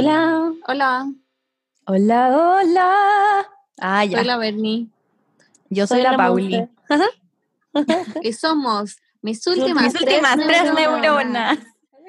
Hola. Hola. Hola, hola. Ah, ya. Soy la Bernie. Yo soy, la, Pauli. y somos mis últimas, Mis últimas tres neuronas.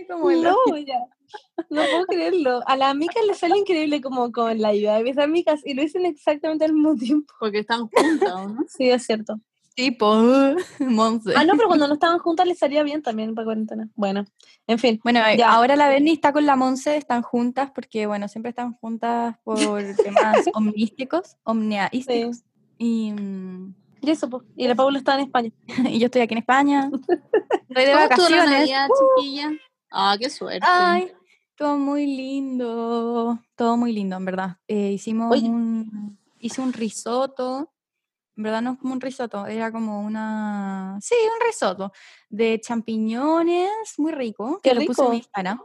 Como no, ya. No puedo creerlo. A las amigas les sale increíble como con la ayuda de mis amigas y lo dicen exactamente al mismo tiempo. Porque están juntas, ¿no? Sí, es cierto. Tipo, Monse. Ah, no, pero cuando no estaban juntas les salía bien también para cuarentena. Bueno, en fin. Bueno, Ya. ahora la Berni está con la Monse, están juntas porque, bueno, siempre están juntas por temas omnísticos, omniaísticos. Y, mm, Y eso, pues. Y la Paula está en España. y yo estoy aquí en España. Estoy de ¿Cómo estuvo la vacaciones. Navidad, chiquilla? Ah, qué suerte. Ay, todo muy lindo, todo muy lindo, en verdad. Eh, hicimos Oye. un, hice un risotto, en verdad no es como un risotto, era como una, sí, un risotto de champiñones, muy rico, Qué que lo puse en rico. Instagram.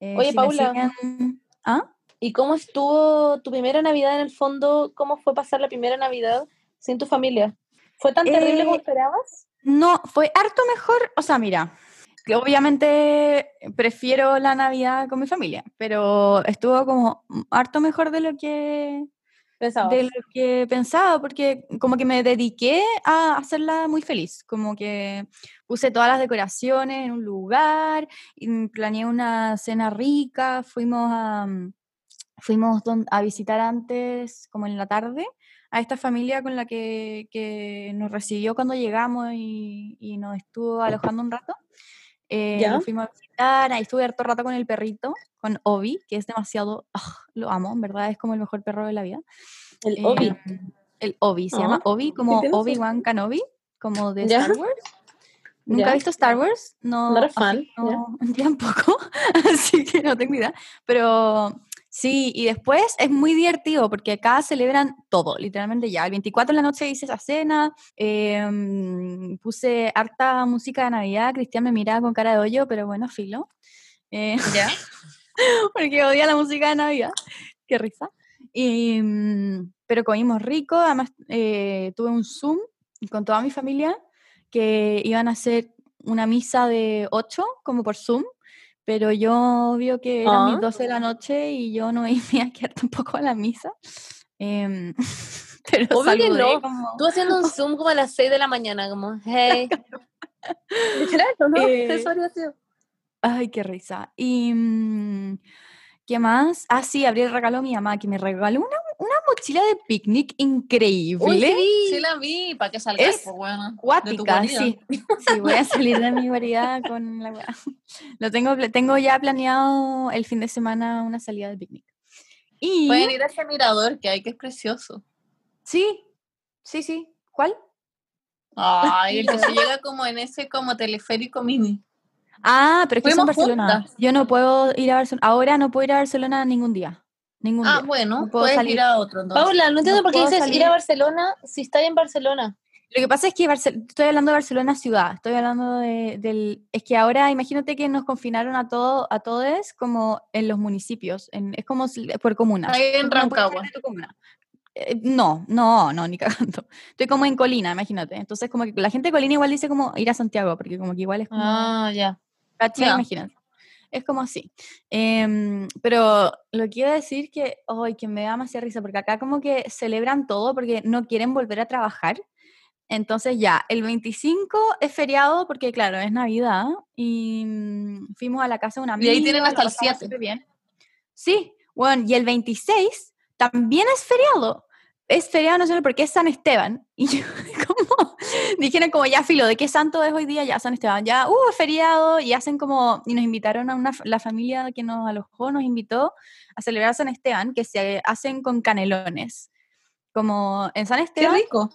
Eh, Oye, si Paula. siguen- ¿Ah? ¿Y cómo estuvo tu primera Navidad en el fondo? ¿Cómo fue pasar la primera Navidad sin tu familia? ¿Fue tan terrible Eh, como esperabas? No, fue harto mejor, o sea, mira, que obviamente prefiero la Navidad con mi familia, pero estuvo como harto mejor de lo que De lo que pensaba, porque como que me dediqué a hacerla muy feliz, como que puse todas las decoraciones en un lugar, planeé una cena rica, fuimos a, mm, fuimos a visitar antes, como en la tarde, a esta familia con la que, que nos recibió cuando llegamos y, y nos estuvo alojando un rato. Eh, ¿Ya? lo fuimos a visitar, ahí estuve harto rato con el perrito, con Obi, que es demasiado, ah, lo amo, en verdad es como el mejor perro de la vida. El Eh, Obi. El Obi, se llama Ah, Obi, como Obi-Wan Kenobi, como de ¿Ya? Star Wars. ¿Nunca has visto Star Wars? No, fan, No, tampoco, así que no tengo idea. Pero sí, y después es muy divertido porque acá celebran todo, literalmente ya. El 24 de la noche hice esa cena, em, puse harta música de Navidad, Cristian me miraba con cara de hoyo, pero bueno, filo. Eh, ¿Ya? porque odia la música de Navidad. Qué risa. Y, mm, pero comimos rico, además eh, tuve un Zoom con toda mi familia que iban a hacer una misa de 8 como por Zoom, pero yo vio que eran Ah. mis 12 de la noche y yo no iba a quedar tampoco a la misa. Em, pero Obvio que no. como- Tú haciendo un Zoom como a las 6 de la mañana, como, hey. Literal, ¿no? Eh. Ay, qué risa. Y mm, ¿qué más? Ah, sí, abrí el regalo a mi mamá, que me regaló una, una mochila de picnic increíble. Uy, sí. Sí la vi, para que salgáis, Es pues bueno. guarida. sí. Sí, voy a salir de mi variedad con la. Lo tengo, tengo ya planeado el fin de semana una salida de picnic. Y Pueden ir a ese mirador que hay, que es precioso. sí, sí, sí. ¿Cuál? Ay, el que se llega como en ese como teleférico mini. Ah, pero es que son Fuimos Barcelona. juntas. Yo no puedo ir a Barcelona. Ahora no puedo ir a Barcelona ningún día. Ningún Ah, día. bueno, No puedo puedes salir. ir a otro. entonces. Paula, no entiendo No por qué dices salir. ir a Barcelona si estás en Barcelona. Lo que pasa es que Barcel- estoy hablando de Barcelona ciudad, estoy hablando de, del... Es que ahora imagínate que nos confinaron a todo, a todos como en los municipios, en- es como por comunas. Ahí en Rancagua. Eh, no, no, no, ni cagando. Estoy como en Colina, imagínate. Entonces como que la gente de Colina igual dice como ir a Santiago, porque como que igual es como... Ah, ya. ¿Cachai? Ya. Imagínate. Es como así. Em, pero lo que iba a decir que, ay, que me da demasiada risa, porque acá como que celebran todo porque no quieren volver a trabajar. Entonces ya, el 25 es feriado porque claro, es Navidad y mm, fuimos a la casa de una Y amiga. ahí tienen hasta el pasamos 7. súper bien. Sí, bueno, y el 26 también es feriado. Es feriado no solo porque es San Esteban. Y yo como, dijeron como ya filo, ¿de qué santo es hoy día? Ya San Esteban, ya, uh, feriado. Y hacen como, y nos invitaron a una, la familia que nos alojó, nos invitó a celebrar San Esteban, que se hacen con canelones. Como en San Qué Esteban, rico.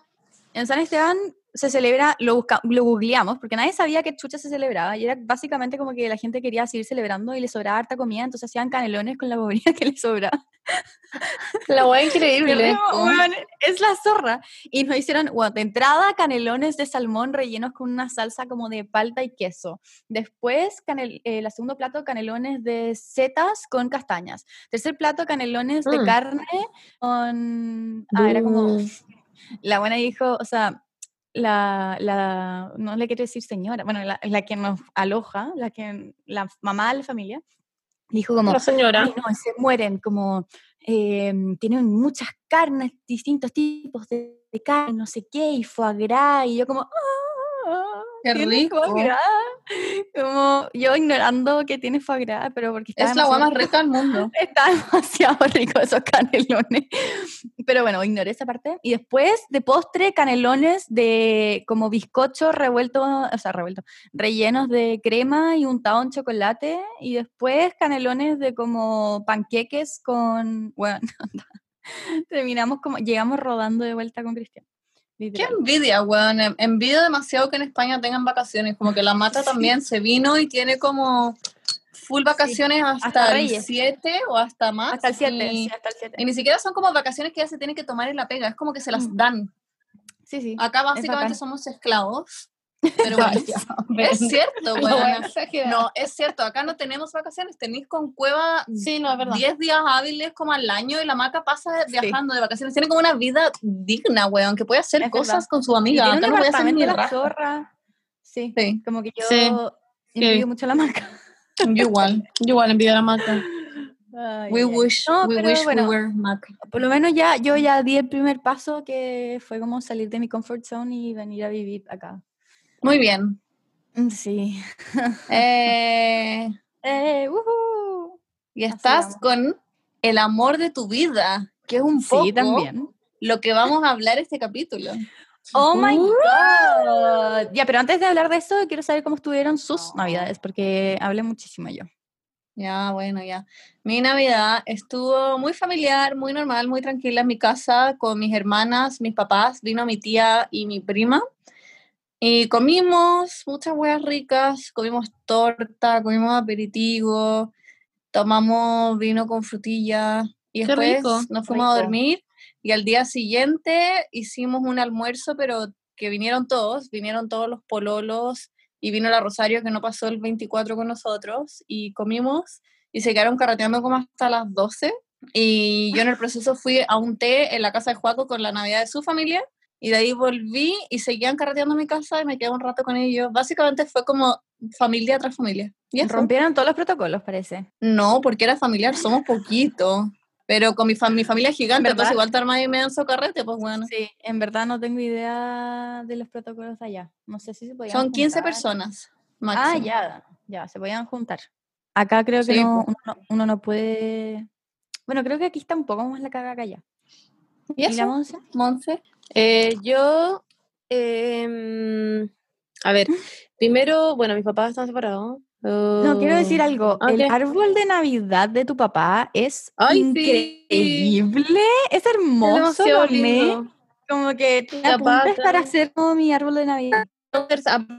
en San Esteban se celebra, lo, busca- lo googleamos, porque nadie sabía que chucha se celebraba, y era básicamente como que la gente quería seguir celebrando y le sobraba harta comida, entonces hacían canelones con la comida que les sobraba. La hueá increíble. Es la zorra. Y nos hicieron, bueno, de entrada, canelones de salmón rellenos con una salsa como de palta y queso. Después, canel, eh, el segundo plato, canelones de setas con castañas. Tercer plato, canelones de Mm. carne con... Ah, era como... Mm. La buena dijo, o sea, la, la, no le quiero decir señora, bueno, la, la que nos aloja, la, que, la mamá de la familia, Dijo como, La señora. Ay, no, se mueren, como em, tienen muchas carnes, distintos tipos de, de carne, no sé qué, y foie gras, y yo como, "Ah, Qué ¿tiene foie rico. gras?". Como yo ignorando que tiene foie gras, pero porque está Es la agua más rica del mundo. Está demasiado rico esos canelones. Pero bueno, ignoré esa parte. Y después, de postre, canelones de como bizcocho revuelto, o sea, revuelto, rellenos de crema y untado en chocolate. Y después canelones de como panqueques con, bueno, terminamos como, llegamos rodando de vuelta con Cristian. Qué literal. envidia, weón. Em- Envidio demasiado que en España tengan vacaciones. Como que la mata también se vino y tiene como full vacaciones hasta, hasta el Reyes. 7 o hasta más. Hasta el 7, Y, sí, hasta el 7. y ni siquiera son como vacaciones que ya se tienen que tomar en la pega. Es como que se las Mm. dan. Sí, sí. Acá básicamente somos esclavos. Pero bueno, es cierto, No voy a weón. exagerar. No, es cierto. Acá no tenemos vacaciones. Tenéis con cueva Sí, no. 10 días hábiles como al año y la maca pasa viajando de vacaciones. Tiene como una vida digna, weón, que puede hacer Es cosas verdad. con su amiga. Acá no a hacer ni la zorra. Sí, Sí, como que yo Sí, envidio sí. mucho la marca. yo igual. Yo igual envidio a la maca. Ay, We ay. wish, No, we wish bueno. we were Mac. Por lo menos ya yo ya di el primer paso que fue como salir de mi comfort zone y venir a vivir acá. Muy bien. Mm, Sí. Eh, Eh, y estás con el amor de tu vida, que es un poco Sí, también. lo que vamos a hablar este capítulo. Oh my Uh. god. Ya, pero antes de hablar de eso, quiero saber cómo estuvieron sus navidades, porque hablé muchísimo yo. Ya, bueno, ya. Mi Navidad estuvo muy familiar, muy normal, muy tranquila en mi casa con mis hermanas, mis papás, vino mi tía y mi prima. Y comimos muchas huevas ricas, comimos torta, comimos aperitivo, tomamos vino con frutilla y Qué después rico, nos fuimos a dormir y al día siguiente hicimos un almuerzo, pero que vinieron todos, vinieron todos los pololos y vino la Rosario que no pasó el 24 con nosotros y comimos y se quedaron carreteando como hasta las 12 y yo en el proceso fui a un té en la casa de Juaco con la Navidad de su familia y de ahí volví y seguían carreteando mi casa y me quedé un rato con ellos. Básicamente fue como familia tras familia. ¿Y eso? Rompieron todos los protocolos, parece. No, porque era familiar, somos poquito. Pero con mi, fam- mi familia es gigante, ¿Verdad? entonces igual te armas dan carrete, pues bueno. Sí, en verdad no tengo idea de los protocolos de allá. No sé si se podían Son 15 juntar. personas. Ah, Máximo. ya, ya, se podían juntar. Acá creo que Sí, no, po. uno, no, uno no puede... Bueno, creo que aquí está un poco más la caga que allá. ¿Y ¿Y la eso, Monse? Monse? Eh, yo, em, a ver, primero, bueno, mis papás están separados. No, quiero decir Oh, algo. El árbol de Navidad de tu papá es Ay, sí. increíble. Es hermoso. lo demasiado amé. lindo. Como que te papá apuntas para hacer como mi árbol de Navidad.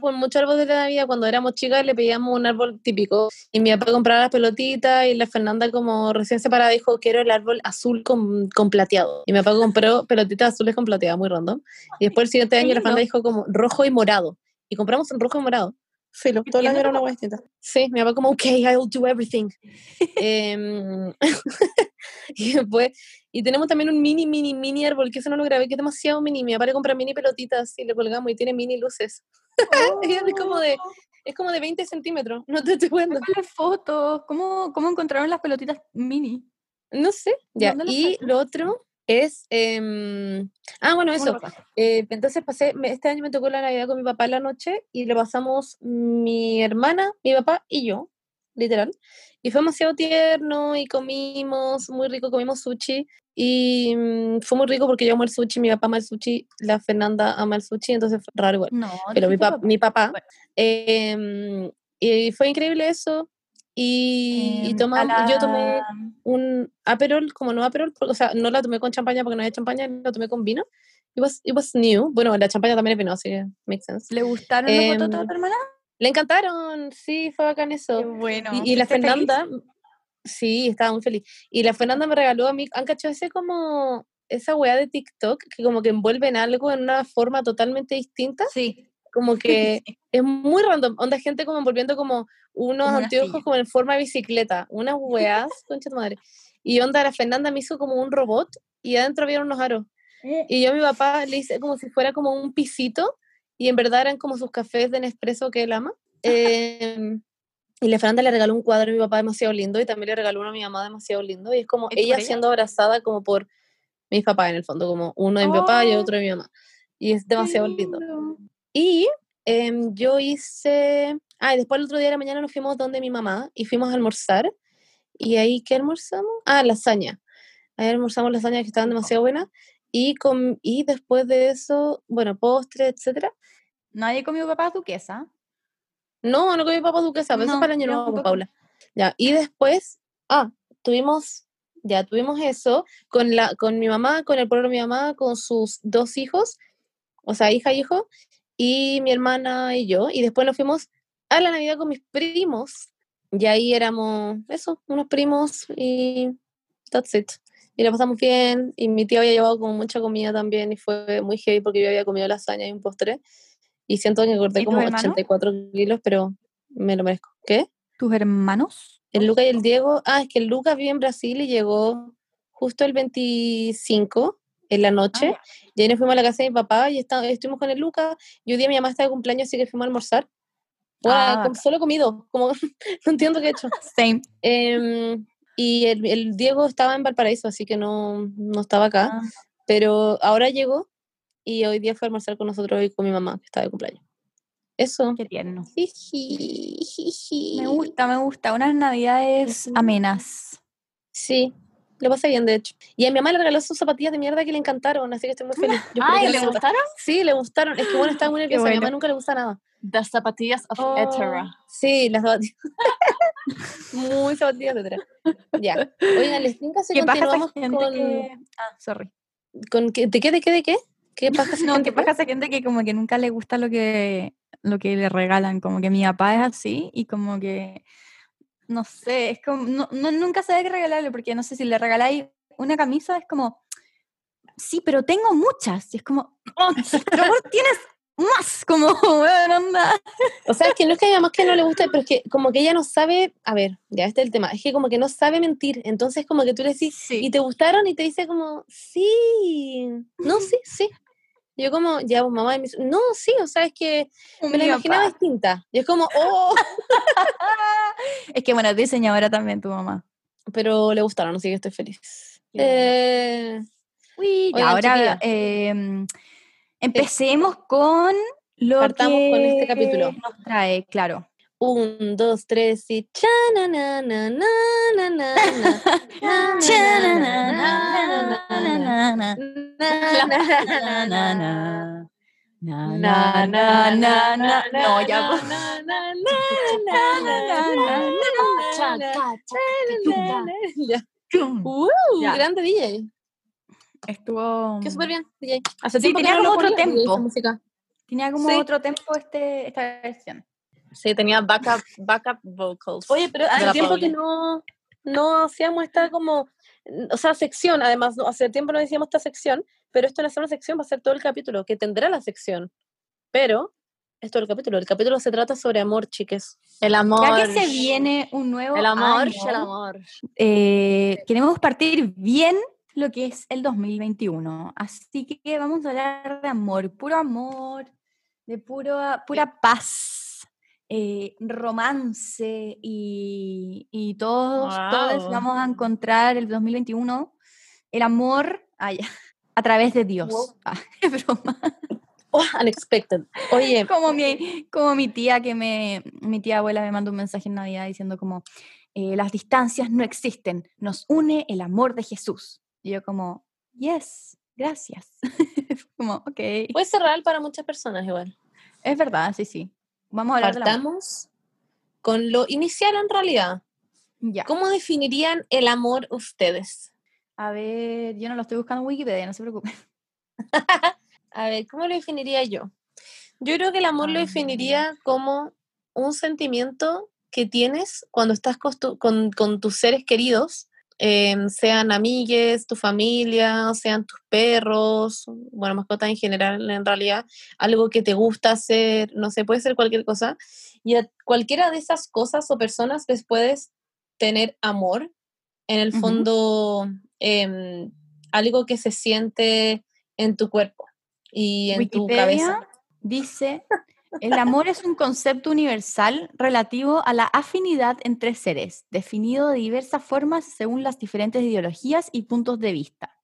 Por mucho árbol de la Navidad, cuando éramos chicas le pedíamos un árbol típico y mi papá compraba las pelotitas y la Fernanda como recién separada dijo quiero el árbol azul con, con plateado y mi papá compró pelotitas azules con plateado, muy random y después el siguiente año la. Fernanda dijo como rojo y morado y compramos en rojo y morado Filo, todo el año era una hueá distinta. Sí, mi papá como, ok, I'll do everything. Em, y después, y tenemos también un mini, mini, mini árbol, que eso no lo grabé, que es demasiado mini. Mi papá le compra mini pelotitas y le colgamos y tiene mini luces. Y es como de, es como de 20 centímetros, no te estoy jugando. Sácale fotos. ¿Cómo, ¿Cómo encontraron las pelotitas mini? No sé. Ya, ¿Dónde lo y lo otro es, em, ah, bueno, ¿Cómo eso. Eh, entonces pasé, este año me tocó la Navidad con mi papá en la noche y lo pasamos mi hermana, mi papá y yo, literal. Y fue demasiado tierno y comimos, muy rico, comimos sushi y mm, fue muy rico porque yo amo el sushi, mi papá ama el sushi, la Fernanda ama el sushi, entonces fue raro igual. No, Pero mi, dijiste pap- mi papá, Bueno. em, y fue increíble eso. Y, y Em, yo tomé la- un aperol, como no aperol, o sea, no la tomé con champaña porque no había champaña, lo tomé con vino. It was, it was new. Bueno, la champaña también es vino, así que makes sense. ¿Le gustaron los Em, bototos a tu hermana? Le encantaron, sí, fue bacán Qué eso. bueno. Y, y la ¿fuiste feliz? Sí, estaba muy feliz. Y la Fernanda me regaló a mí, han cachado ese como, esa weá de TikTok que como que envuelven algo en una forma totalmente distinta, Sí. como que es muy random, onda gente como envolviendo como unos Como anteojos como en forma de bicicleta, unas weas, concha tu madre. Y onda, la Fernanda me hizo como un robot y adentro había unos aros. Y yo a mi papá le hice como si fuera como un pisito y en verdad eran como sus cafés de Nespresso que él ama. Em, Y la Fernanda le regaló un cuadro a mi papá demasiado lindo y también le regaló uno a mi mamá demasiado lindo. Y es como ¿Hecho ella ella? siendo abrazada como por mis papás en el fondo, como uno de mi papá y Oh. otro de mi mamá. Y es demasiado lindo. Y em, yo hice... Ah, y después el otro día de la mañana nos fuimos donde mi mamá y fuimos a almorzar. ¿Y ahí qué almorzamos? Ah, lasaña. Ahí almorzamos lasaña que estaban demasiado buenas. Y, con, y después de eso, bueno, postre, etcétera. Nadie comió papá duquesa. No, no comí papa duquesa, pero eso No, es para el año nuevo. Paula. Ya, y después, ah, tuvimos, ya tuvimos eso con la, con mi mamá, con el pueblo de mi mamá, con sus dos hijos, o sea, hija y hijo, y mi hermana y yo, y después nos fuimos a la Navidad con mis primos, y ahí éramos, eso, unos primos, y that's it. Y la pasamos bien, y mi tía había llevado como mucha comida también, y fue muy heavy porque yo había comido lasaña y un postre, y siento que ¿Y engordé como hermanos? 84 kilos, pero me lo merezco. ¿Qué? ¿Tus hermanos? El Luca y el Diego, ah, es que el Luca vive en Brasil y llegó justo el 25 en la noche. ya. y ahí nos fuimos a la casa de mi papá y está- estuvimos con el Luca. Y un día mi mamá estaba de cumpleaños, así que fuimos a almorzar. Bueno, Ah, bacán. solo comido, como no entiendo qué he hecho. Same. Em, y el, el Diego estaba en Valparaíso, así que no, no estaba acá. Ah, Pero ahora llegó y hoy día fue a almorzar con nosotros y con mi mamá, que está de cumpleaños. Eso. qué tierno. Me gusta, me gusta. Unas navidades amenas. Sí, lo pasé bien, de hecho. Y a mi mamá le regaló sus zapatillas de mierda que le encantaron, así que estoy muy feliz. Yo Ay, ¿le gustaron? Sí, le gustaron. Es que bueno, estaba muy nerviosa. A mi mamá bueno. nunca le gusta nada. Las zapatillas of Oh. Etera. Sí, las zapatillas. muy zapatillas de atrás. Ya. Oigan, les tinca si ¿Qué pasa esa continuamos con, que... Ah, sorry. con qué- ¿De qué, de qué, de qué? ¿Qué pasa No, ¿qué pasa esa gente que como que nunca le gusta lo que, lo que le regalan? Como que mi papá es así y como que, no sé, es como, no, no- nunca sabe qué regalarle porque no sé si le regaláis una camisa es como, sí, pero tengo muchas. Y es como, "Oh, pero vos tienes más, como, bueno, anda. O sea, es que no es que más que no le guste, pero es que como que ella no sabe, a ver, ya este es el tema, es que como que no sabe mentir, entonces como que tú le decís, ¿y te gustaron? Y te dice como, sí, no, sí, sí. Yo como, ya, pues, mamá, y me dice, no, sí, o sea, es que me la imaginaba distinta. Y es como, oh, Es que bueno, es diseñadora también tu mamá. pero le gustaron, así que estoy feliz. Eh, Uy, Oigan, ahora em, empecemos con lo Partamos que con este capítulo. nos trae, claro. Un, dos, tres y Na, na, na, na, na, no, ya. Uh, ya. grande DJ. Estuvo. Que súper bien, DJ. Hace sí, tiempo tenía como otro tempo. Tenía como sí. otro tempo este, esta versión. Sí, tenía backup, backup vocals. Oye, pero hace tiempo que Pauli. no, no hacíamos esta como, o sea, sección, además, no, hace tiempo no decíamos esta sección, pero esto no es una sección, va a ser todo el capítulo, que tendrá la sección, pero es todo el capítulo. El capítulo se trata sobre amor, chiques. El amor. Ya que se viene un nuevo El amor, año, el amor. eh, queremos partir bien lo que es el 2021. Así que vamos a hablar de amor, puro amor, de puro, pura paz, eh, romance y, y todos, todos Guau. vamos a encontrar el 2021 el amor ya, a través de Dios. Wow. Ah, es broma. Oh, unexpected. Oye, Como mi, como mi tía que me, mi tía abuela me mandó un mensaje en Navidad diciendo como, eh, las distancias no existen, nos une el amor de Jesús. Y yo como, yes, gracias. como, ok, puede ser real para muchas personas igual. es verdad, sí, sí. Vamos a hablar del amor. Partamos con lo inicial en realidad. Ya. ¿Cómo definirían el amor ustedes? A ver, yo no lo estoy buscando en Wikipedia, no se preocupe. A ver, ¿cómo lo definiría yo? Yo creo que el amor lo Ah. definiría como un sentimiento que tienes cuando estás con, tu- con- con tus seres queridos, em, sean amigues, tu familia, sean tus perros, bueno, mascotas en general, en realidad, algo que te gusta hacer, no sé, puede ser cualquier cosa. Y a cualquiera de esas cosas o personas les puedes tener amor, en el fondo, em, algo que se siente en tu cuerpo y en tu cabeza. Dice, El amor es un concepto universal relativo a la afinidad entre seres, definido de diversas formas según las diferentes ideologías y puntos de vista,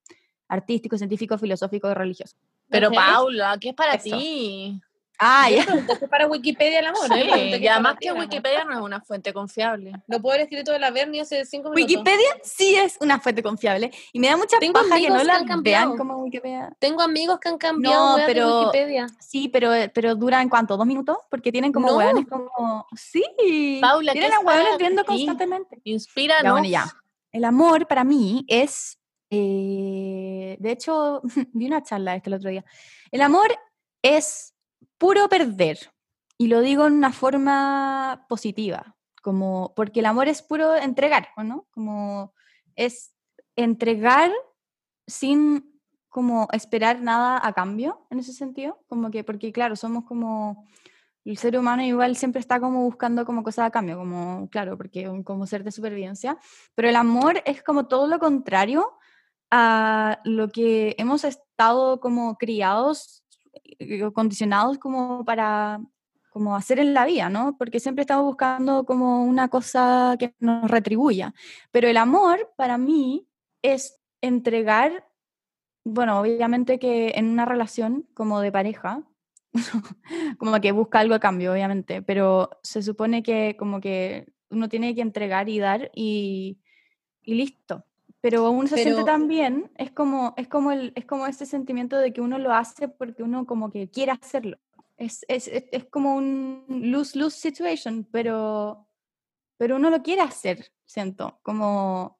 artístico, científico, filosófico y religioso. Pero. Paula, ¿qué es para Eso. ti? Ah, ya. para Wikipedia el amor. Sí, qué y además que. Wikipedia no es una fuente confiable. Lo puedo haber escrito de la Bernie hace cinco minutos. Wikipedia sí es una fuente confiable y me da mucha Tengo paja que no la vean como Wikipedia. Tengo amigos que han cambiado No, weas de pero- Wikipedia. Sí, pero, pero duran cuánto, dos minutos, porque tienen como No. hueones como. Sí. Paula, ¿qué tienen a hueones viendo constantemente. Inspira, Ya, bueno, ya. El amor para mí es. eh, de hecho, vi una charla este el otro día. El amor es puro perder. Y lo digo en una forma positiva. Como, porque el amor es puro entregar, ¿o ¿no? Como es entregar sin como esperar nada a cambio en ese sentido. Como que, porque claro, somos como el ser humano igual siempre está como buscando como cosas a cambio, como, claro, porque como ser de supervivencia, pero el amor es como todo lo contrario a lo que hemos estado como criados condicionados como para como hacer en la vida, ¿no? Porque siempre estamos buscando como una cosa que nos retribuya. Pero el amor para mí es entregar, bueno, obviamente que en una relación como de pareja, como que busca algo a cambio, obviamente, pero se supone que como que uno tiene que entregar y dar y, y listo. Pero uno se siente tan bien, es como, es, como el, es como ese sentimiento de que uno lo hace porque uno como que quiere hacerlo. Es, es, es, es como un lose-lose situation, pero, pero uno lo quiere hacer, siento, como...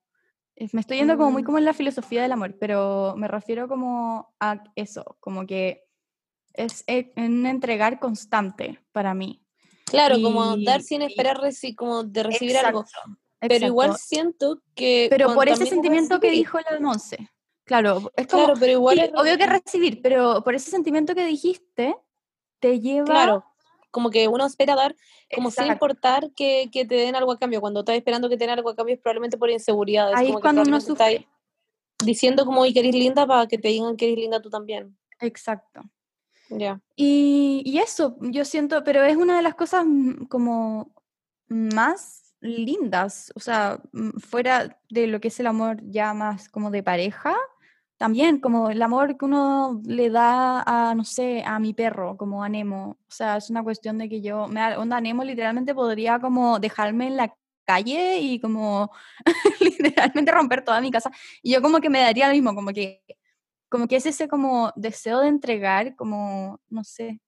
Me estoy yendo como muy Mm. como en la filosofía del amor, pero me refiero como a eso, como que es un entregar constante para mí. Claro, como dar sin esperar reci- como de recibir algo. Exacto, Pero igual siento que. Pero por ese sentimiento que dijo la Monse. Claro, es como, Claro, pero igual sí, es obvio que recibir. pero por ese sentimiento que dijiste, te lleva... Claro, como que uno espera dar, como sin importar que, que te den algo a cambio. Cuando estás esperando que te den algo a cambio es probablemente por inseguridades. Ahí como es que cuando uno sufre. diciendo como, y que eres linda para que te digan que eres linda tú también. Exacto. Ya. Y, y eso, yo siento, pero es una de las cosas mm, como más lindas, o sea, mm, fuera de lo que es el amor ya más como de pareja, también como el amor que uno le da a, no sé, a mi perro, como a Nemo, o sea, es una cuestión de que yo, me da, onda, Nemo literalmente podría como dejarme en la calle y como literalmente romper toda mi casa, y yo como que me daría lo mismo, como que como que es ese como deseo de entregar, como, no sé,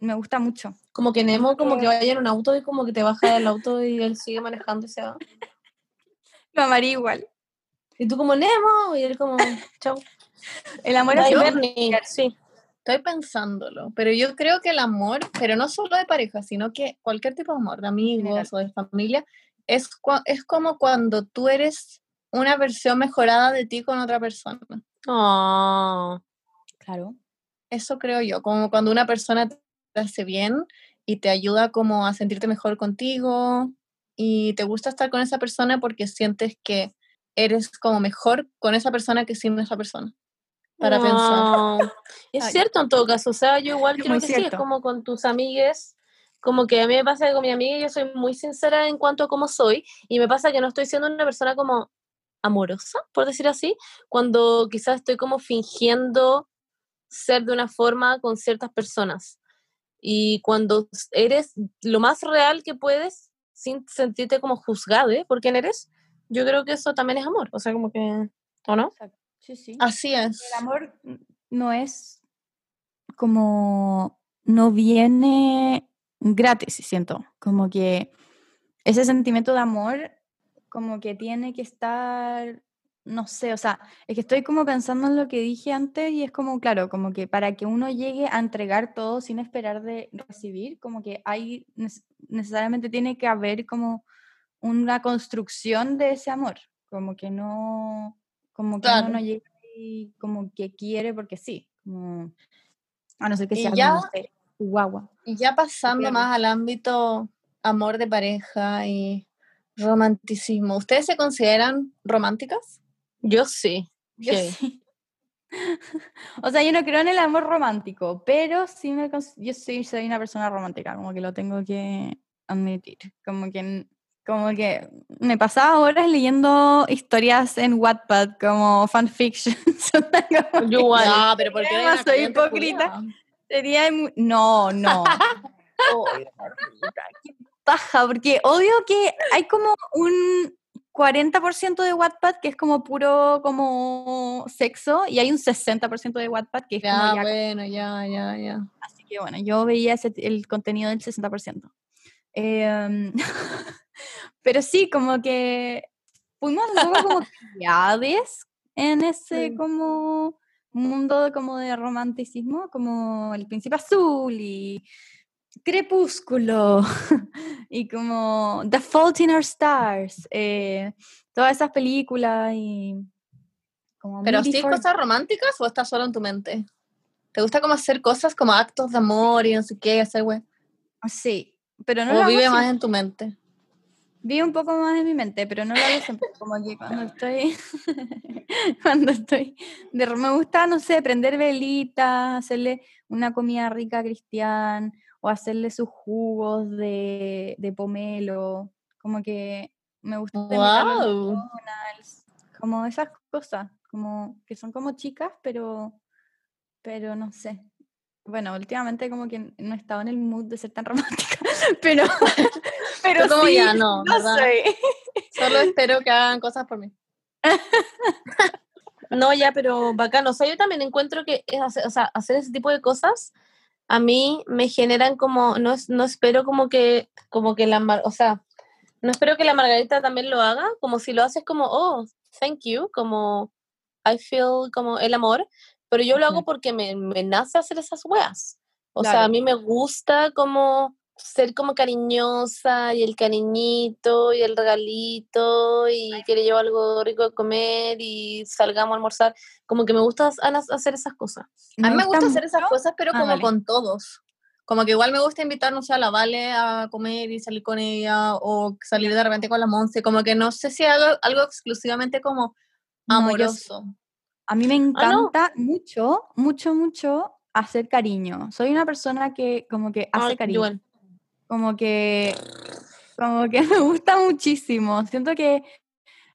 me gusta mucho. Como que Nemo como que vaya en un auto y como que te baja del auto y él sigue manejando y se va. Lo amaría igual. Y tú como Nemo y él como, chau. El amor es Bernie, sí. Estoy pensándolo, pero yo creo que el amor, pero no solo de pareja, sino que cualquier tipo de amor, de amigos o de familia, es, cua- es como cuando tú eres una versión mejorada de ti con otra persona. Oh, Claro. Eso creo yo, como cuando una persona te hace bien y te ayuda como a sentirte mejor contigo y te gusta estar con esa persona porque sientes que eres como mejor con esa persona que sin esa persona. Para pensar. Es Ay. cierto en todo caso, o sea, yo igual Es creo que sí, es cierto. como con tus amigues, como que a mí me pasa que con mi amiga yo soy muy sincera en cuanto a cómo soy, y me pasa que no estoy siendo una persona como amorosa, por decir así, cuando quizás estoy como fingiendo ser de una forma con ciertas personas. Y cuando eres lo más real que puedes, sin sentirte como juzgado por quién eres, yo creo que eso también es amor, o sea, como que, ¿o no? Sí, sí. Así es. El amor no es como, no viene gratis, siento. Como que ese sentimiento de amor, como que tiene que estar, no sé, o sea, es que estoy como pensando en lo que dije antes y es como, claro, como que para que uno llegue a entregar todo sin esperar de recibir, como que hay, necesariamente tiene que haber como una construcción de ese amor, como que no, como que Claro. uno no llega y como que quiere porque sí, como, a no ser que Y sea ya- guagua. Y ya pasando más al ámbito amor de pareja y romanticismo, ¿ustedes se consideran románticas? Yo sí. Yo Sí. sí. O sea, yo no creo en el amor romántico, pero sí me yo soy, soy una persona romántica, como que lo tengo que admitir. Como que, como que me pasaba horas leyendo historias en Wattpad como como Yo que igual. No, pero ¿por qué Creo, eres una soy hipócrita. Sería No, no. Marica, qué paja, porque odio que hay como un 40% de Wattpad que es como puro como sexo y hay un 60% de Wattpad que es Ya, como ya bueno, ya, ya, ya. Así que bueno, yo veía ese- el contenido del 60%. Em, pero sí, como que fuimos un poco como criades en ese Sí. como mundo como de romanticismo, como El Príncipe Azul y Crepúsculo y como The Fault in Our Stars, eh, todas esas películas y como ¿Pero sí cosas románticas o estás solo en tu mente? ¿Te gusta como hacer cosas como actos de amor y no sé qué, hacer güey? Sí, pero no lo ¿O hago vive siempre. más en tu mente? Vi un poco más en mi mente, pero no lo hago siempre. Como que cuando estoy, cuando estoy, de, me gusta, no sé, prender velitas, hacerle una comida rica a Cristian, o hacerle sus jugos de, de pomelo, como que me gusta ¡Wow! Como esas cosas, como que son como chicas, pero, pero no sé. Bueno, últimamente como que no he estado en el mood de ser tan romántica, pero, pero como sí, ya, no, no sé. Solo espero que hagan cosas por mí. No, ya, pero bacano. O sea, yo también encuentro que es hacer, o sea, hacer ese tipo de cosas a mí me generan como, no, no espero como que, como que la, o sea, no espero que la Margarita también lo haga, como si lo haces como, oh, thank you, como I feel como el amor, pero yo lo hago porque me, me nace hacer esas weas. O sea, a mí me gusta como ser como cariñosa y el cariñito y el regalito y que le llevo algo rico de comer y salgamos a almorzar. Como que me gusta ha- hacer esas cosas. A mí me gusta hacer esas cosas, pero Ah, como con todos. Como que igual me gusta invitar, no sé, a la Vale a comer y salir con ella, o salir de repente con la Monse. Como que no sé si hago algo exclusivamente como No, amoroso. A mí me Ah, no. encanta mucho, mucho, mucho hacer cariño. Soy una persona que como que hace Ah, cariño. igual. Como que, como que me gusta muchísimo. Siento que,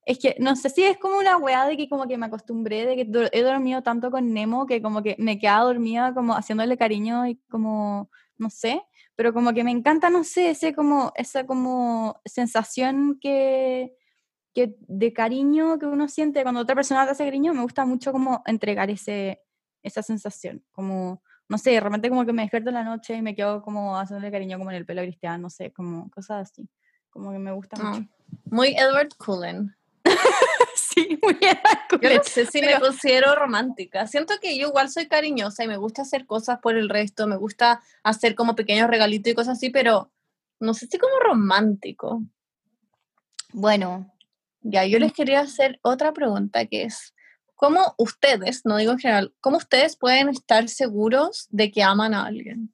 es que, no sé si es como una weá de que como que me acostumbré, de que he dormido tanto con Nemo que como que me quedaba dormida como haciéndole cariño y como, no sé, pero como que me encanta, no sé, ese como, esa como sensación que, que de cariño que uno siente cuando otra persona te hace cariño, me gusta mucho como entregar ese, esa sensación, como, no sé, de repente como que me despierto en la noche y me quedo como haciéndole cariño como en el pelo cristiano, no sé, como cosas así, como que me gusta Ah, mucho. Muy Edward Cullen. Sí, muy bien. Yo no sé si me considero romántica. Siento que yo igual soy cariñosa y me gusta hacer cosas por el resto, me gusta hacer como pequeños regalitos y cosas así, pero no sé si como romántico. Bueno, Ya, yo les quería hacer otra pregunta que es, ¿cómo ustedes, no digo en general, cómo ustedes pueden estar seguros de que aman a alguien?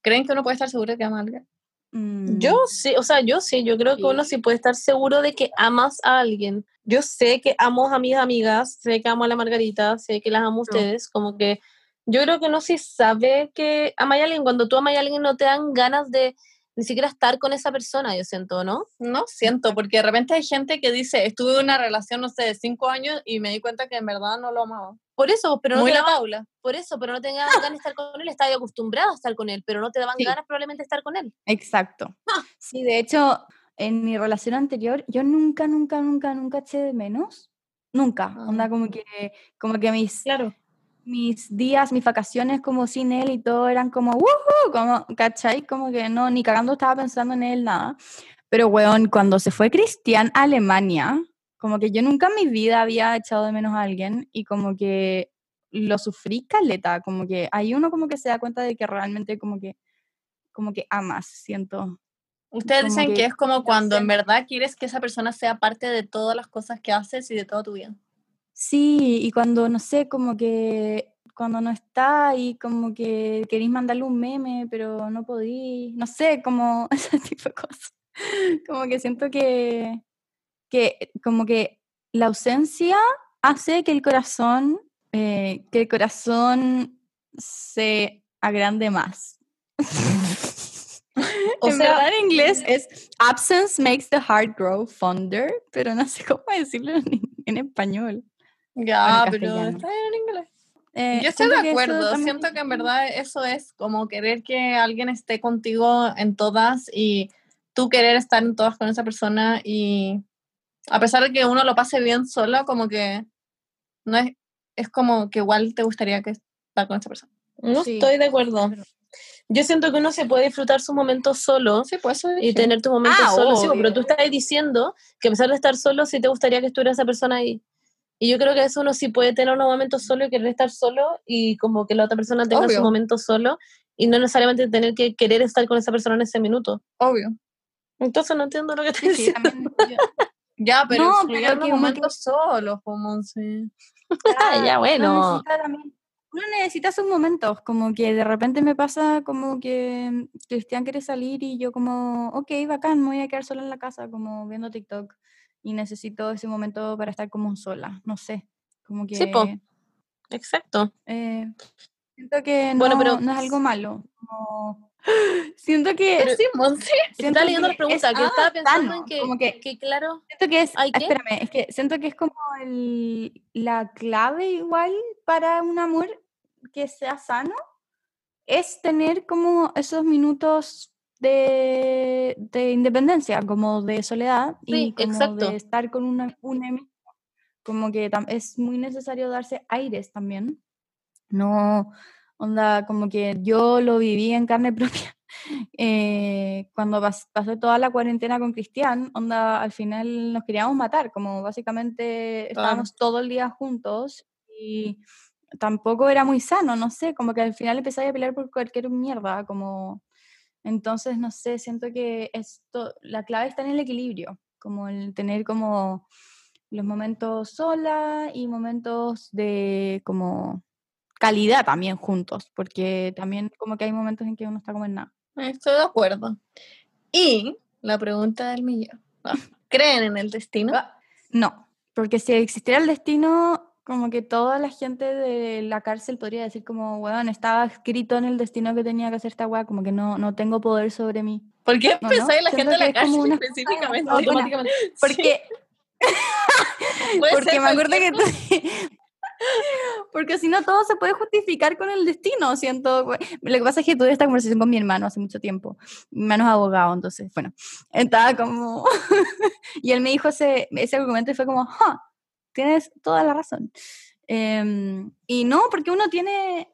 ¿Creen que uno puede estar seguro de que ama a alguien? mm, Yo sí, o sea, yo sí, yo creo que uno sí puede estar seguro de que amas a alguien. Yo sé que amo a mis amigas, sé que amo a la Margarita, sé que las amo a ustedes, como que yo creo que uno sí sabe que ama a alguien. Cuando tú amas a alguien no te dan ganas de ni siquiera estar con esa persona, yo siento, ¿no? No siento, porque de repente hay gente que dice, estuve en una relación, no sé, de cinco años y me di cuenta que en verdad no lo amaba. Por eso, pero no Muy te la Paula. por eso, pero no te daban ganas de estar con él, estabas acostumbrada a estar con él, pero no te daban Sí. ganas probablemente de estar con él. Exacto. Sí, de hecho, en mi relación anterior, yo nunca, nunca, nunca, nunca eché de menos. Nunca. Onda Ah. como que, como que mis, Claro. Mis días, mis vacaciones como sin él y todo eran como, ¡wujú! Como, ¿cachai? Como que no, ni cagando estaba pensando en él, nada. Pero, weón, cuando se fue Cristian a Alemania, como que yo nunca en mi vida había echado de menos a alguien y como que lo sufrí caleta, como que ahí uno como que se da cuenta de que realmente como que, como que amas, siento. Ustedes dicen que, que es como cuando en verdad quieres que esa persona sea parte de todas las cosas que haces y de toda tu vida. Sí, y cuando, no sé, como que cuando no está y como que queréis mandarle un meme, pero no podí, no sé, como ese tipo de cosas. Como que siento que, que como que la ausencia hace que el corazón eh, que el corazón se agrande más. O en sea- verdad en inglés es absence makes the heart grow fonder, pero no sé cómo decirlo en, en español. Ya, pero está bien en inglés. Eh, Yo estoy de que acuerdo, también- siento que en verdad eso es como querer que alguien esté contigo en todas y tú querer estar en todas con esa persona y a pesar de que uno lo pase bien solo, como que no es, es como que igual te gustaría que estar con esa persona. No Sí. estoy de acuerdo. Yo siento que uno se puede disfrutar sus momentos solo Sí, pues eso y tener tus momentos Ah, solo, sí, pero obvio. tú estás diciendo que a pesar de estar solo, sí te gustaría que estuviera esa persona ahí. Y yo creo que eso uno sí puede tener unos momentos solo y querer estar solo y como que la otra persona tenga Obvio. su momento solo y no necesariamente tener que querer estar con esa persona en ese minuto. Obvio. Entonces no entiendo lo que te Sí, sí, diciendo. también yo- Ya, pero No, excluir pero los que uno momentos solos, como sí. Ah, ya, uno bueno. necesita también- Uno necesita sus momentos, como que de repente me pasa como que Cristian quiere salir y yo como, ok, bacán, me voy a quedar sola en la casa, como viendo TikTok y necesito ese momento para estar como sola, no sé, como que Sí, po. Exacto. eh, siento que no, Bueno, pero- no es algo malo, como- siento que Pero- Sí, Monse. siento Estaba leyendo que las preguntas, es que estaba pensando en que, como que que claro, Siento que es, ¿Hay ah, espérame, es que siento que es como el- la clave igual para un amor que sea sano, es tener como esos minutos de, de independencia, como de soledad y Sí, como exacto. de estar con una, misma. Como que es muy necesario darse aires también. No, onda, como que yo lo viví en carne propia eh, cuando pas- pasé toda la cuarentena con Cristian, onda, al final nos queríamos matar, como básicamente estábamos todo el día juntos y tampoco era muy sano, no sé, como que al final empecé a pelear por cualquier mierda, como... Entonces, no sé, siento que esto, la clave está en el equilibrio, como el tener como los momentos sola y momentos de como calidad también juntos, porque también como que hay momentos en que uno está como en nada. Estoy de acuerdo. Y la pregunta del millón. ¿Creen en el destino? Ah, No, porque si existiera el destino, como que toda la gente de la cárcel podría decir como, weón, estaba escrito en el destino que tenía que hacer esta weá, como que no, no tengo poder sobre mí. ¿Por qué No, pensáis en la no, gente de la cárcel una- específicamente? Automáticamente. Porque, porque me acuerdo que Porque si no, todo se puede justificar con el destino, siento. Lo que pasa es que tuve esta conversación con mi hermano hace mucho tiempo. Mi hermano es abogado, entonces, bueno, estaba como... y él me dijo ese, ese argumento y fue como, "Ja, tienes toda la razón. Em, y no, porque uno tiene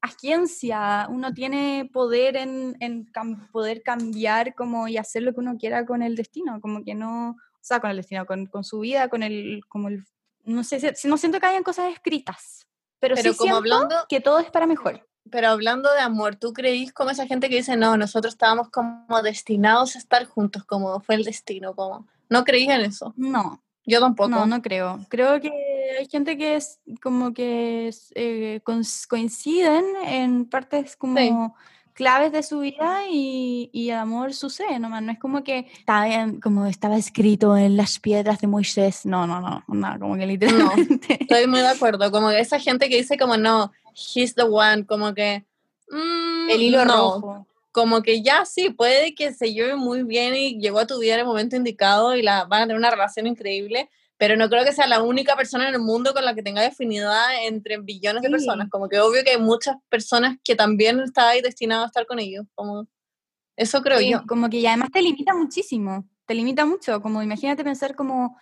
agencia, uno tiene poder en, en cam- poder cambiar como y hacer lo que uno quiera con el destino, como que no, o sea, con el destino, con, con su vida, con el, como el, no sé, si- no siento que hayan cosas escritas, pero, Pero sí como siento hablando, que todo es para mejor. pero hablando de amor, ¿tú creís como esa gente que dice, no, nosotros estábamos como destinados a estar juntos, como fue el destino, como, ¿no creís en eso? No, Yo tampoco. no, no creo. Creo que hay gente que es como que eh, coinciden en partes como claves de su vida y, y el amor sucede nomás. No es como que está en- como estaba escrito en las piedras de Moisés. No, no, no, no, como que literalmente. Estoy muy de acuerdo, como que esa gente que dice como, no, he's the one, como que... mm, el hilo no. rojo. Como que ya sí, puede que se lleve muy bien y llegó a tu vida en el momento indicado y la, van a tener una relación increíble, pero no creo que sea la única persona en el mundo con la que tenga definida entre billones de Sí. personas. Como que obvio que hay muchas personas que también está ahí destinado a estar con ellos. Como, eso creo Sí, yo. como que y además te limita muchísimo, te limita mucho, como imagínate pensar como,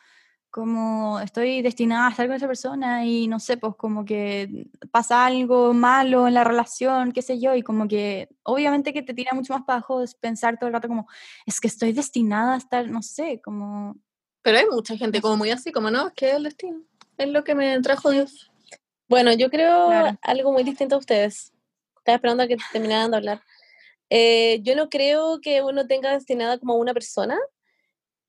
como estoy destinada a estar con esa persona y no sé, pues como que pasa algo malo en la relación, qué sé yo, y como que obviamente que te tira mucho más para abajo es pensar todo el rato como, es que estoy destinada a estar, no sé, como... Pero hay mucha gente como muy así, como no, es que es el destino. Es lo que me trajo Dios. Bueno, yo creo Claro. algo muy distinto a ustedes. Estaba esperando a que terminaran de hablar. Eh, yo no creo que uno tenga destinada como una persona,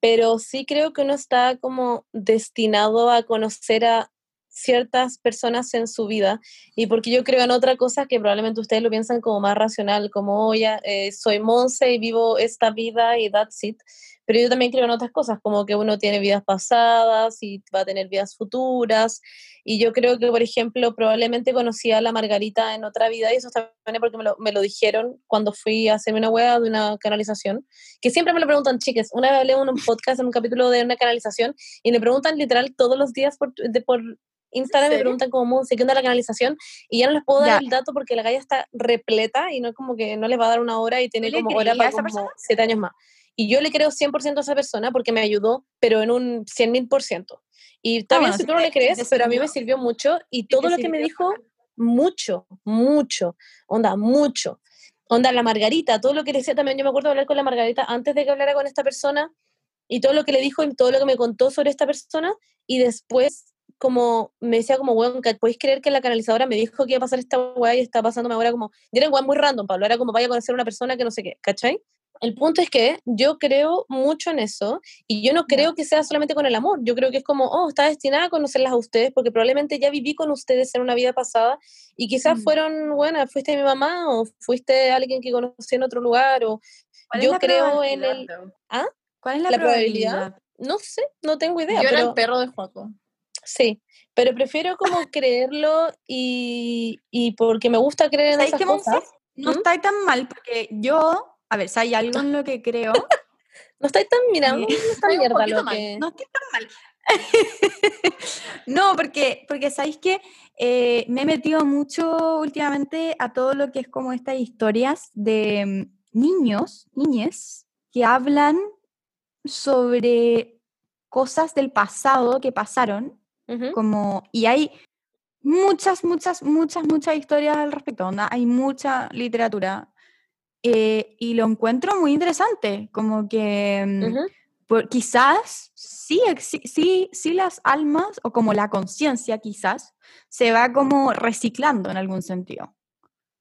pero sí creo que uno está como destinado a conocer a ciertas personas en su vida y porque yo creo en otra cosa que probablemente ustedes lo piensan como más racional, como oye, eh, soy Monse y vivo esta vida y that's it, pero yo también creo en otras cosas, como que uno tiene vidas pasadas y va a tener vidas futuras, y yo creo que, por ejemplo, probablemente conocí a la Margarita en otra vida, y eso también porque me lo, me lo dijeron cuando fui a hacerme una hueá de una canalización, que siempre me lo preguntan, chicas, una vez hablé en un podcast, en un capítulo de una canalización, y me preguntan literal todos los días por, de, por Instagram me preguntan como, ¿qué onda la canalización? Y ya no les puedo dar el dato porque la calle está repleta y no es como que no les va a dar una hora y tiene como hora para como siete años más. Y yo le creo 100% a esa persona porque me ayudó, pero en un 100 mil por ciento. Y ah, también si tú no le crees, pero a mí me sirvió mucho y todo lo que me dijo, mucho, mucho, onda, mucho. Onda, la Margarita, todo lo que le decía también, yo me acuerdo de hablar con la Margarita antes de que hablara con esta persona y todo lo que le dijo y todo lo que me contó sobre esta persona y después como me decía como, weón, ¿podéis creer que la canalizadora me dijo que iba a pasar esta weá y está pasándome ahora como, y era weón muy random, Pablo, era como vaya a conocer a una persona que no sé qué, ¿cachai? El punto es que yo creo mucho en eso y yo no creo que sea solamente con el amor, yo creo que es como, oh, está destinada a conocerlas a ustedes porque probablemente ya viví con ustedes en una vida pasada y quizás mm. fueron, bueno, fuiste mi mamá o fuiste alguien que conocí en otro lugar o yo creo en el... ¿Ah? ¿Cuál es la, probabilidad? No sé, no tengo idea. Yo era el perro de Juaco. Sí, pero prefiero como creerlo y, y porque me gusta creer en esas cosas. No ¿Mm? está tan mal, porque yo, a ver, si hay algo en lo que creo. no estáis tan mirando esta mierda lo que... No estoy tan mal. no, porque, porque sabéis que eh, me he metido mucho últimamente a todo lo que es como estas historias de mm, niños, niñes, que hablan sobre cosas del pasado que pasaron como, y hay muchas, muchas, muchas, muchas historias al respecto, hay mucha literatura eh, y lo encuentro muy interesante, como que mm, quizás sí, sí, sí las almas o como la conciencia quizás se va como reciclando en algún sentido.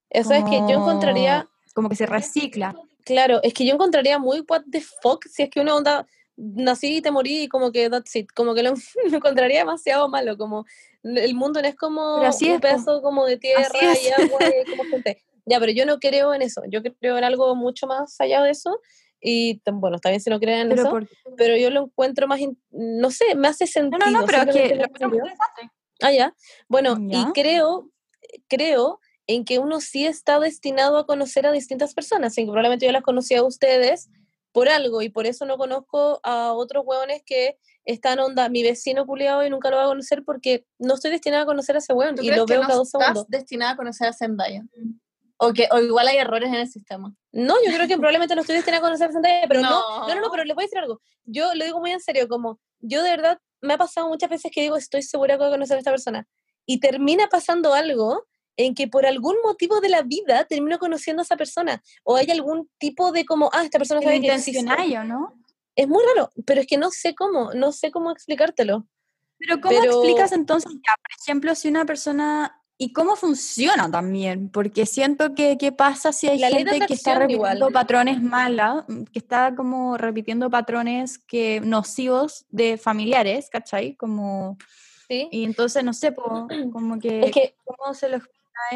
Eso es que yo encontraría... Como que se recicla. Claro, es que yo encontraría muy what the fuck si es que uno onda nací y te morí y como que that's it, como que lo, encontraría demasiado malo, como el mundo no es como un pedazo como de tierra y agua y como gente. Ya, pero yo no creo en eso, yo creo en algo mucho más allá de eso y bueno, está bien si no creen en eso, pero yo lo encuentro más, no sé, me hace sentido. No, no, pero es que Ah, ya. Bueno, y creo, creo en que uno sí está destinado a conocer a distintas personas, que probablemente yo las conocí a ustedes, por algo y por eso no conozco a otros hueones que están onda, mi vecino culiado y nunca lo va a conocer porque no estoy destinada a conocer a ese hueón y lo veo cada dos segundos. destinada a conocer a Zendaya? O, que, o igual hay errores en el sistema. No, yo creo que probablemente no estoy destinada a conocer a Zendaya, pero no. no, no, no, pero les voy a decir algo. Yo lo digo muy en serio, como yo de verdad me ha pasado muchas veces que digo, estoy segura que voy a conocer a esta persona. Y termina pasando algo en que por algún motivo de la vida termino conociendo a esa persona o hay algún tipo de como, ah, esta persona sabe que existe. ¿no? Es muy raro, pero es que no sé cómo, no sé cómo explicártelo. Pero ¿cómo explicas entonces, ya, por ejemplo, si una persona y cómo funciona también, porque siento que qué pasa si hay gente que está repitiendo patrones malas, que está como repitiendo patrones que nocivos de familiares, ¿cachai? Como ¿Sí? y entonces no sé, como que, es que cómo se los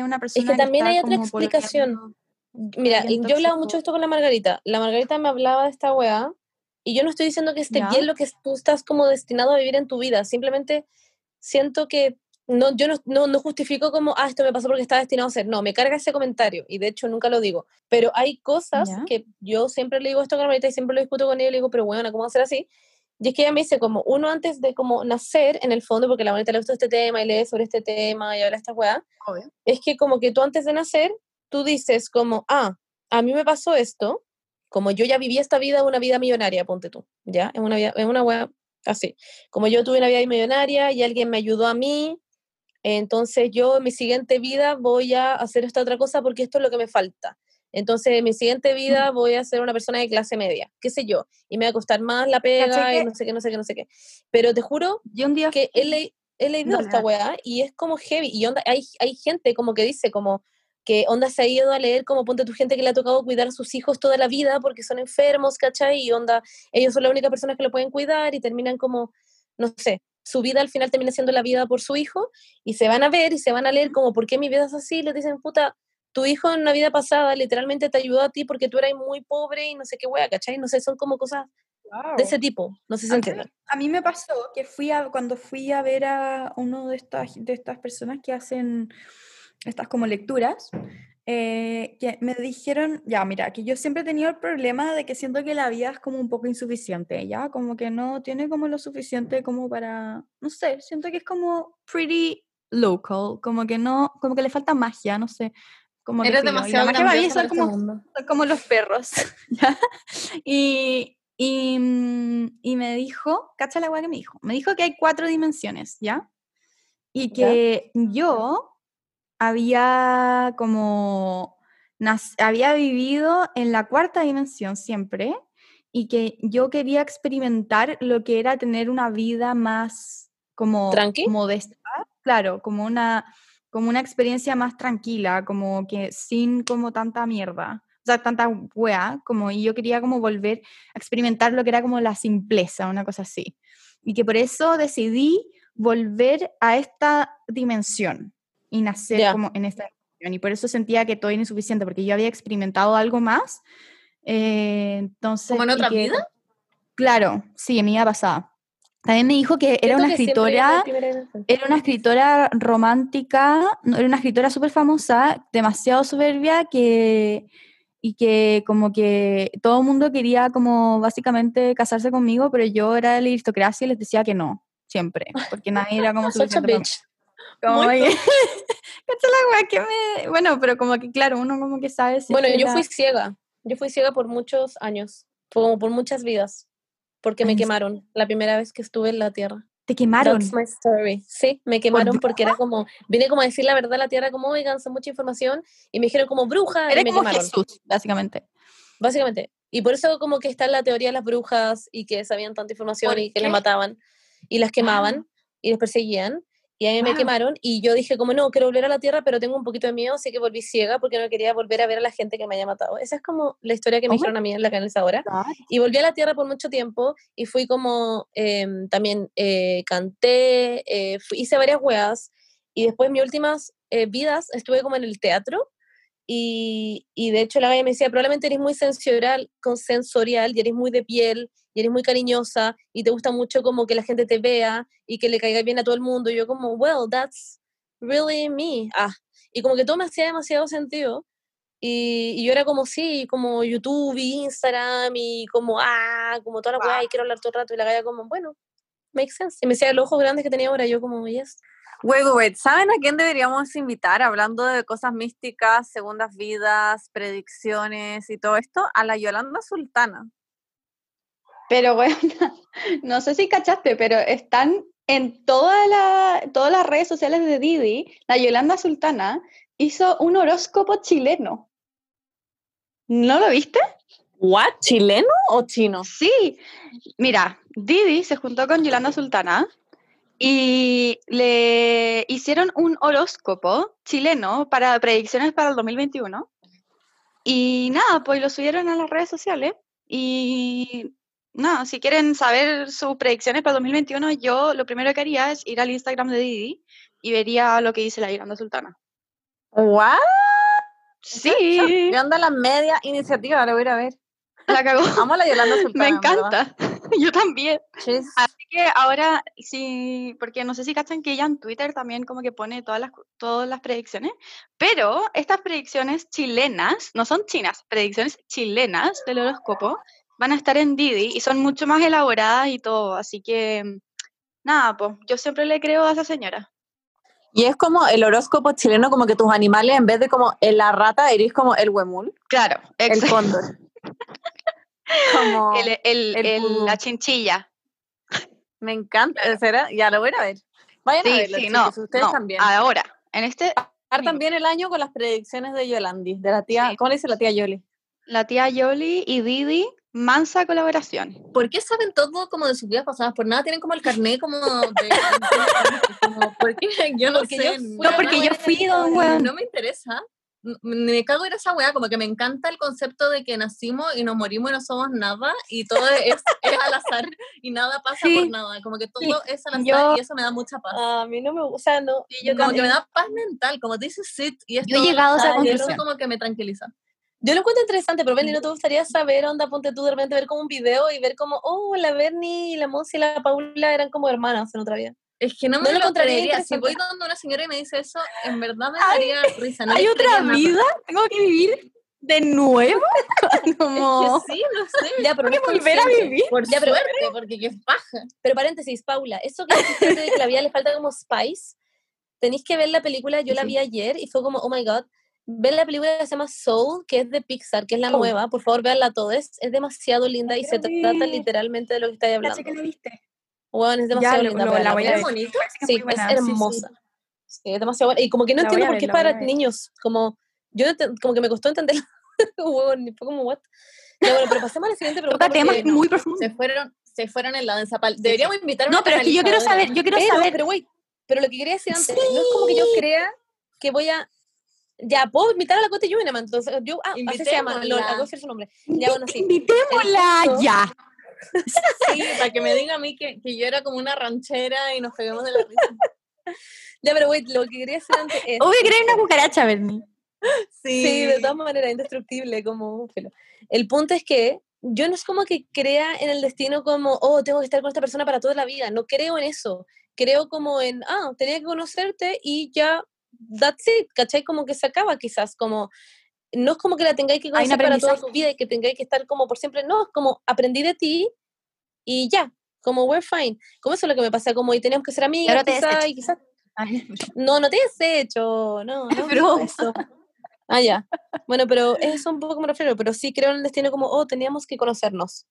una persona. Es que también hay otra explicación. Mira, yo hablaba mucho esto con la Margarita. La Margarita me hablaba de esta weá y yo no estoy diciendo que esté bien lo que tú estás como destinado a vivir en tu vida. Simplemente siento que no, yo no, no, justifico como, ah, esto me pasó porque estaba destinado a ser. No, me carga ese comentario y de hecho nunca lo digo. Pero hay cosas que yo siempre le digo esto a Margarita y siempre lo discuto con ella y le digo, pero bueno, ¿cómo hacer así? Y es que ella me dice como uno antes de como nacer, en el fondo, porque la bonita le gusta este tema y lee sobre este tema y habla esta weá, es que como que tú antes de nacer, tú dices como, ah, a mí me pasó esto, como yo ya viví esta vida, una vida millonaria, ponte tú, ¿ya? Es una, es una weá así. Como yo tuve una vida millonaria y alguien me ayudó a mí, entonces yo en mi siguiente vida voy a hacer esta otra cosa porque esto es lo que me falta. Entonces, en mi siguiente vida voy a ser una persona de clase media, qué sé yo, y me va a costar más la pega y no sé qué, no sé qué, no sé qué. Pero te juro un día que él, he leído esta weá y es como heavy. Y onda, hay, hay gente como que dice, como que onda se ha ido a leer como ponte tu gente que le ha tocado cuidar a sus hijos toda la vida porque son enfermos, ¿cachai? Y onda, ellos son la única persona que lo pueden cuidar y terminan como, no sé, su vida al final termina siendo la vida por su hijo y se van a ver y se van a leer como, ¿por qué mi vida es así? Le dicen, puta, tu hijo en una vida pasada literalmente te ayudó a ti porque tú eras muy pobre y no sé qué wea, ¿cachai? No sé, son como cosas de ese tipo. No sé si se A mí, entiende. a mí me pasó que fui a, cuando fui a ver a uno de estas, de estas personas que hacen estas como lecturas, eh, que me dijeron, ya, mira, que yo siempre he tenido el problema de que siento que la vida es como un poco insuficiente, ¿ya? Como que no tiene como lo suficiente como para, no sé, siento que es como pretty local, como que no, como que le falta magia, no sé. Como que Eres filo, y la demasiado magia son este como, son como los perros. ¿ya? Y, y, mm, y me dijo, cacha la weá que me dijo, me dijo que hay cuatro dimensiones, ¿ya? Y Ya. que yo había como, había vivido en la cuarta dimensión siempre y que yo quería experimentar lo que era tener una vida más como ¿Tranqui? modesta, claro, como una, como una experiencia más tranquila, como que sin como tanta mierda, o sea, tanta wea, como y yo quería como volver a experimentar lo que era como la simpleza, una cosa así. Y que por eso decidí volver a esta dimensión y nacer Ya. como en esta. Y por eso sentía que todo era insuficiente, porque yo había experimentado algo más. eh, entonces, ¿Como en otra que- vida? Claro, sí, en mi vida pasada. También me dijo que era Siento una que escritora era una escritora romántica, era una escritora súper famosa, demasiado soberbia, que, y que como que todo el mundo quería como básicamente casarse conmigo, pero yo era de la aristocracia y les decía que no, siempre, porque nadie era como suficiente. Como que- la que me... Bueno, pero como que claro, uno como que sabe si Bueno, que yo la- fui ciega. Yo fui ciega por muchos años, como por muchas vidas, porque me ¿En quemaron la primera vez que estuve en la Tierra. Te quemaron. That's my story. Sí, me quemaron porque era como, vine como a decir la verdad a la Tierra, como, oigan, son mucha información, y me dijeron como bruja, Era y me como quemaron, Jesús, básicamente. básicamente. Y por eso como que está la teoría de las brujas, y que sabían tanta información, ¿Por y que qué? las mataban, y las quemaban, y les perseguían, y a mí me Wow. quemaron, y yo dije como, no, quiero volver a la Tierra, pero tengo un poquito de miedo, así que volví ciega, porque no quería volver a ver a la gente que me haya matado. Esa es como la historia que me Oh dijeron a mí en la canalizadora. Y volví a la tierra por mucho tiempo y fui como, em, también eh, canté, eh, fui- hice varias weas y después mis últimas eh, vidas estuve como en el teatro y, y de hecho la galla me decía, probablemente eres muy sensorial, con sensorial y eres muy de piel y eres muy cariñosa y te gusta mucho como que la gente te vea y que le caiga bien a todo el mundo. Y yo como, well, that's really me. Ah, y como que todo me hacía demasiado sentido. Y, y yo era como, sí, como YouTube, y Instagram, y como, ah, como toda la weá, y quiero hablar todo el rato. Y la galla como, bueno, makes sense. Y me decía los ojos grandes que tenía ahora, yo como, yes. Wait, wait. ¿Saben a quién deberíamos invitar hablando de cosas místicas, segundas vidas, predicciones y todo esto? A la Yolanda Sultana. Pero bueno, no sé si cachaste, pero están en toda la, todas las redes sociales de Didi, la Yolanda Sultana hizo un horóscopo chileno. ¿No lo viste? ¿What? ¿Chileno o chino? Sí. Mira, Didi se juntó con Yolanda Sultana y le hicieron un horóscopo chileno para predicciones para el 2021. Y nada, pues lo subieron a las redes sociales. Y nada, si quieren saber sus predicciones para el 2021, yo lo primero que haría es ir al Instagram de Didi y vería lo que dice la Yolanda Sultana. ¿What? Sí, Yo ando a la media iniciativa, lo voy a ir a ver. la cagó. Amo la Yolanda Sultana. Me verdad. encanta. Yo también. Así que ahora sí, porque no sé si cachan que ella en Twitter también como que pone todas las, todas las predicciones, pero estas predicciones chilenas, no son chinas, predicciones chilenas del horóscopo, van a estar en Didi y son mucho más elaboradas y todo, así que nada, pues yo siempre le creo a esa señora. Y es como el horóscopo chileno, como que tus animales, en vez de como en la rata, eres como el huemul, Claro, el exacto. cóndor. como, El- el- el el- la chinchilla. me encanta, ¿será? Ya lo voy a ver. Vayan a verlo, sí, no, ustedes no, también. ahora, en este, también el año con las predicciones de Yolandi, de la tía, Sí. ¿cómo le dice la tía Yoli? la tía Yoli y Didi, mansa colaboración. ¿Por qué saben todo como de sus vidas pasadas? Por nada tienen como el carnet como de... como, ¿Por qué? Yo no Porque sé. yo fui no, porque yo fui don weón. no me interesa. Me cago en esa weá, como que me encanta el concepto de que nacimos y nos morimos y no somos nada y todo es, es al azar y nada pasa Sí. por nada, como que todo es al azar Yo- y eso me da mucha paz. A mí no me gusta, no. Sí, yo como que también. me da paz mental, como dices sit y es Yo he llegado a esa y eso conclusión. como que me tranquiliza. Yo lo encuentro interesante, pero Bernie, ¿no te gustaría saber, onda, ponte tú de repente ver como un video y ver como, oh, la Bernie, la Monsi y la Paula eran como hermanas en otra vida? Es que no me No lo lo encontraría. Si voy donde una señora y me dice eso, en verdad me Ay, daría risa. No ¿Hay otra vida? ¿Tengo que vivir de nuevo? como... Es que sí, no sé. Ya, pero no volver a vivir. Por Ya, pero- suerte, porque qué paja. Pero paréntesis, Paula, eso que dijiste de que la vida le falta como spice, tenéis que ver la película, yo la Sí. vi ayer y fue como, oh my god, ver la película que se llama Soul, que es de Pixar, que es la Soul. nueva, por favor véanla todos, es, demasiado linda y La se quiero trata literalmente de lo que estáis hablando. Caché que la viste. Bueno, es Ya, demasiado lo- linda. lo- la voy a véanla. ¿Es bonito? Sí, es buena, sí, sí. hermosa. Sí, es demasiado buena. Y como que no La entiendo por qué es la para niños. Como, yo como que me costó entender. Huevón, y fue como, what? Ya, bueno, pero pasemos a la siguiente pregunta. Toca temas muy profundos. Se fueron, se fueron en la danza pal. Deberíamos invitar a No, pero es que yo quiero saber, yo quiero pero, saber. pero wait, pero lo que quería decir antes, no es como que yo crea que voy a. Ya, puedo invitar a la Cote Yuneman, entonces yo, ah, así se llama, lo, Invitémosla. hago decir su nombre. Ya, bueno, sí. Invitémosla ya. Sí, para que me diga a mí que, que yo era como una ranchera y nos peguemos de la risa. Ya, pero wait, lo que quería decir antes es. Obvio que eres una cucaracha, Bernie. Sí, de todas maneras, indestructible, como. El punto es que yo no es como que crea en el destino como, oh, tengo que estar con esta persona para toda la vida. No creo en eso. Creo como en, ah, tenía que conocerte y ya, that's it, ¿cachai? Como que se acaba quizás, como, no es como que la tengáis que conocer para toda su vida y que tengáis que estar como por siempre, no, es como aprendí de ti y ya, como we're fine. Como eso es lo que me pasa, como y teníamos que ser amigas, quizás, y quizás no, no te has hecho, no, no. Pero- eso. Ah, ya. Bueno, pero eso un poco me refiero, pero sí creo en el destino como, oh, teníamos que conocernos.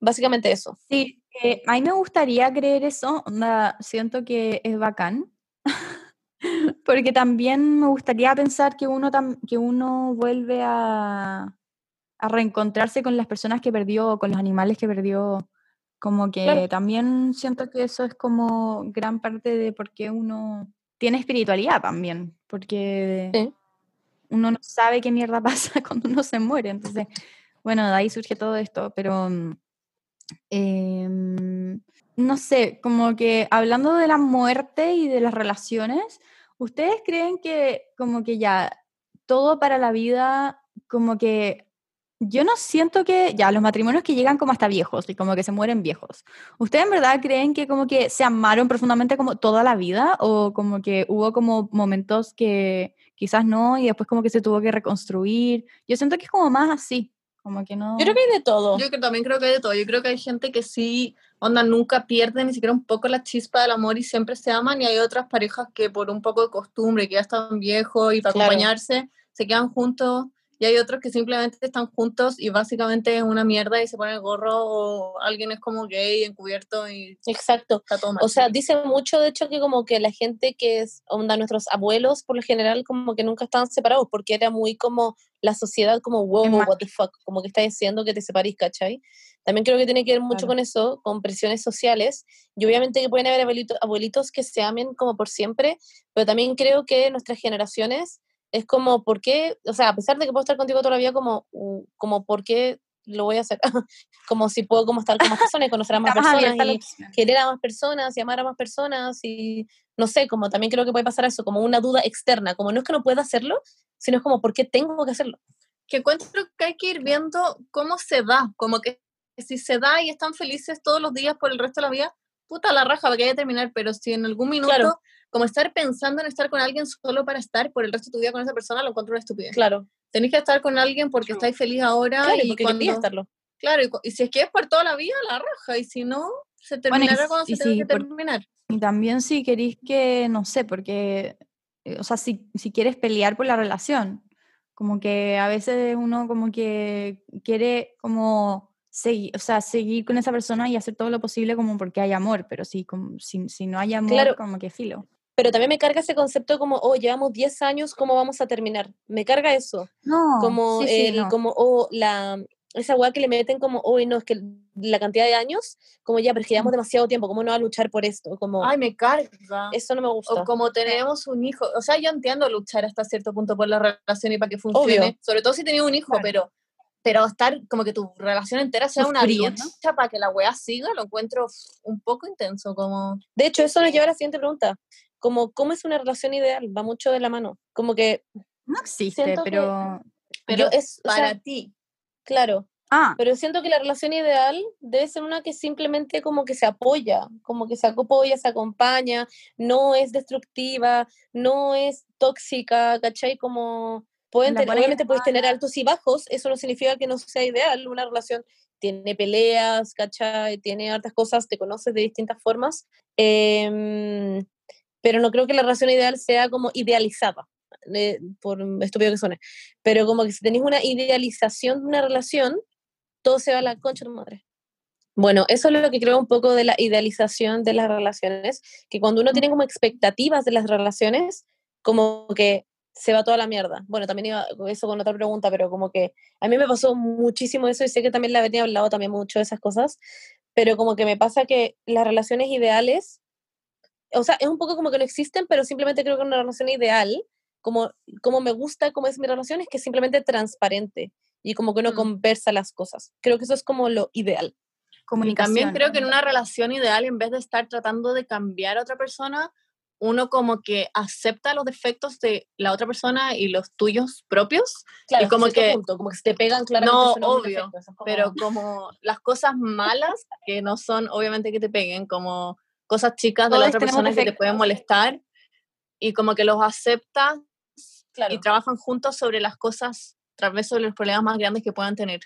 Básicamente eso. Sí, eh, a mí me gustaría creer eso, onda, siento que es bacán, porque también me gustaría pensar que uno, que uno vuelve a, a reencontrarse con las personas que perdió, con los animales que perdió, como que Claro. también siento que eso es como gran parte de por qué uno tiene espiritualidad también, porque Sí. uno no sabe qué mierda pasa cuando uno se muere, entonces, bueno, de ahí surge todo esto, pero... em, no sé, como que hablando de la muerte y de las relaciones, ¿ustedes creen que como que ya todo para la vida, como que yo no siento que ya los matrimonios que llegan como hasta viejos y como que se mueren viejos, ¿ustedes en verdad creen que como que se amaron profundamente como toda la vida o como que hubo como momentos que quizás no y después como que se tuvo que reconstruir? Yo siento que es como más así, como que no... Yo creo que hay de todo. Yo que también creo que hay de todo. Yo creo que hay gente que sí, onda, nunca pierde ni siquiera un poco la chispa del amor y siempre se aman. Y hay otras parejas que por un poco de costumbre, que ya están viejos y para Claro. acompañarse, se quedan juntos. Y hay otros que simplemente están juntos y básicamente es una mierda y se ponen el gorro o alguien es como gay, encubierto y Exacto. está todo mal. O sea, dice mucho, de hecho, que como que la gente que es, onda, nuestros abuelos, por lo general, como que nunca estaban separados, porque era muy como la sociedad, como, wow, what the fuck, como que está diciendo que te separís, ¿cachai? También creo que tiene que ver mucho Claro. con eso, con presiones sociales, y obviamente que pueden haber abuelito- abuelitos que se amen como por siempre, pero también creo que nuestras generaciones es como, ¿por qué? O sea, a pesar de que puedo estar contigo toda la vida, como, como ¿por qué lo voy a hacer? como si puedo como estar con más personas conocer a más personas y querer a más personas y amar a más personas y no sé, como también creo que puede pasar eso, como una duda externa, como no es que no pueda hacerlo, sino es como, ¿por qué tengo que hacerlo? que encuentro que hay que ir viendo cómo se da, como que si se da y están felices todos los días por el resto de la vida, puta la raja, porque hay que terminar, pero si en algún minuto, Claro. como estar pensando en estar con alguien solo para estar por el resto de tu vida con esa persona, lo encuentro una estupidez. Claro, Tenéis que estar con alguien porque estáis feliz ahora claro, y porque cuando, quería estarlo. claro, y, y si es que es por toda la vida, la raja, y si no, se Bueno, y terminará cuando y se tenga si que por- terminar. Y también si queréis que, no sé, porque, o sea, si, si quieres pelear por la relación, como que a veces uno como que quiere como seguir, o sea, seguir con esa persona y hacer todo lo posible como porque hay amor, pero si, como, si, si no hay amor, Claro. como que filo. Pero también me carga ese concepto como, oh, llevamos 10 años, ¿cómo vamos a terminar? Me carga eso, No, como, sí, sí, el, no. como oh, la, esa weá que le meten como, oh, no, es que la cantidad de años, como ya, pero es que llevamos demasiado tiempo, ¿cómo no va a luchar por esto? Como, Ay, me carga. eso no me gusta. O como tenemos un hijo, o sea, yo entiendo luchar hasta cierto punto por la relación y para que funcione, Obvio. sobre todo si tenía un hijo, Claro. pero pero estar como que tu relación entera sea una lucha para que la weá siga, lo encuentro un poco intenso, como De hecho, eso nos lleva a la siguiente pregunta. Como, ¿cómo es una relación ideal? Va mucho de la mano. Como que No existe, que- pero... pero Yo es, o para sea, ti. Claro, Ah, pero siento que la relación ideal debe ser una que simplemente como que se apoya, como que se apoya, se acompaña, no es destructiva, no es tóxica, ¿cachai? Como pueden tener, obviamente puedes tener altos y bajos, eso no significa que no sea ideal, una relación tiene peleas, ¿cachai? Tiene hartas cosas, te conoces de distintas formas, em, pero no creo que la relación ideal sea como idealizada, eh, por estúpido que suene, pero como que si tenéis una idealización de una relación, todo se va a la concha de madre. Bueno, eso es lo que creo un poco de la idealización de las relaciones, que cuando uno tiene como expectativas de las relaciones, como que se va toda la mierda. Bueno, también iba eso con otra pregunta, pero como que a mí me pasó muchísimo eso y sé que también la venía hablado también mucho de esas cosas, pero como que me pasa que las relaciones ideales, o sea, es un poco como que no existen, pero simplemente creo que una relación ideal, como, como me gusta como es mi relación, es que es simplemente transparente y como que uno Mm. conversa las cosas. Creo que eso es como lo ideal. Y comunicación. también creo que en una relación ideal, en vez de estar tratando de cambiar a otra persona, uno como que acepta los defectos de la otra persona y los tuyos propios, Claro, Y como que- punto, como que se te pegan claramente. No, obvio, defecto, eso es como- pero como las cosas malas, que no son obviamente que te peguen, como cosas chicas de la Todos otra tenemos persona que te defectos. pueden molestar, y como que los aceptas claro. y trabajan juntos sobre las cosas, tal vez sobre los problemas más grandes que puedan tener.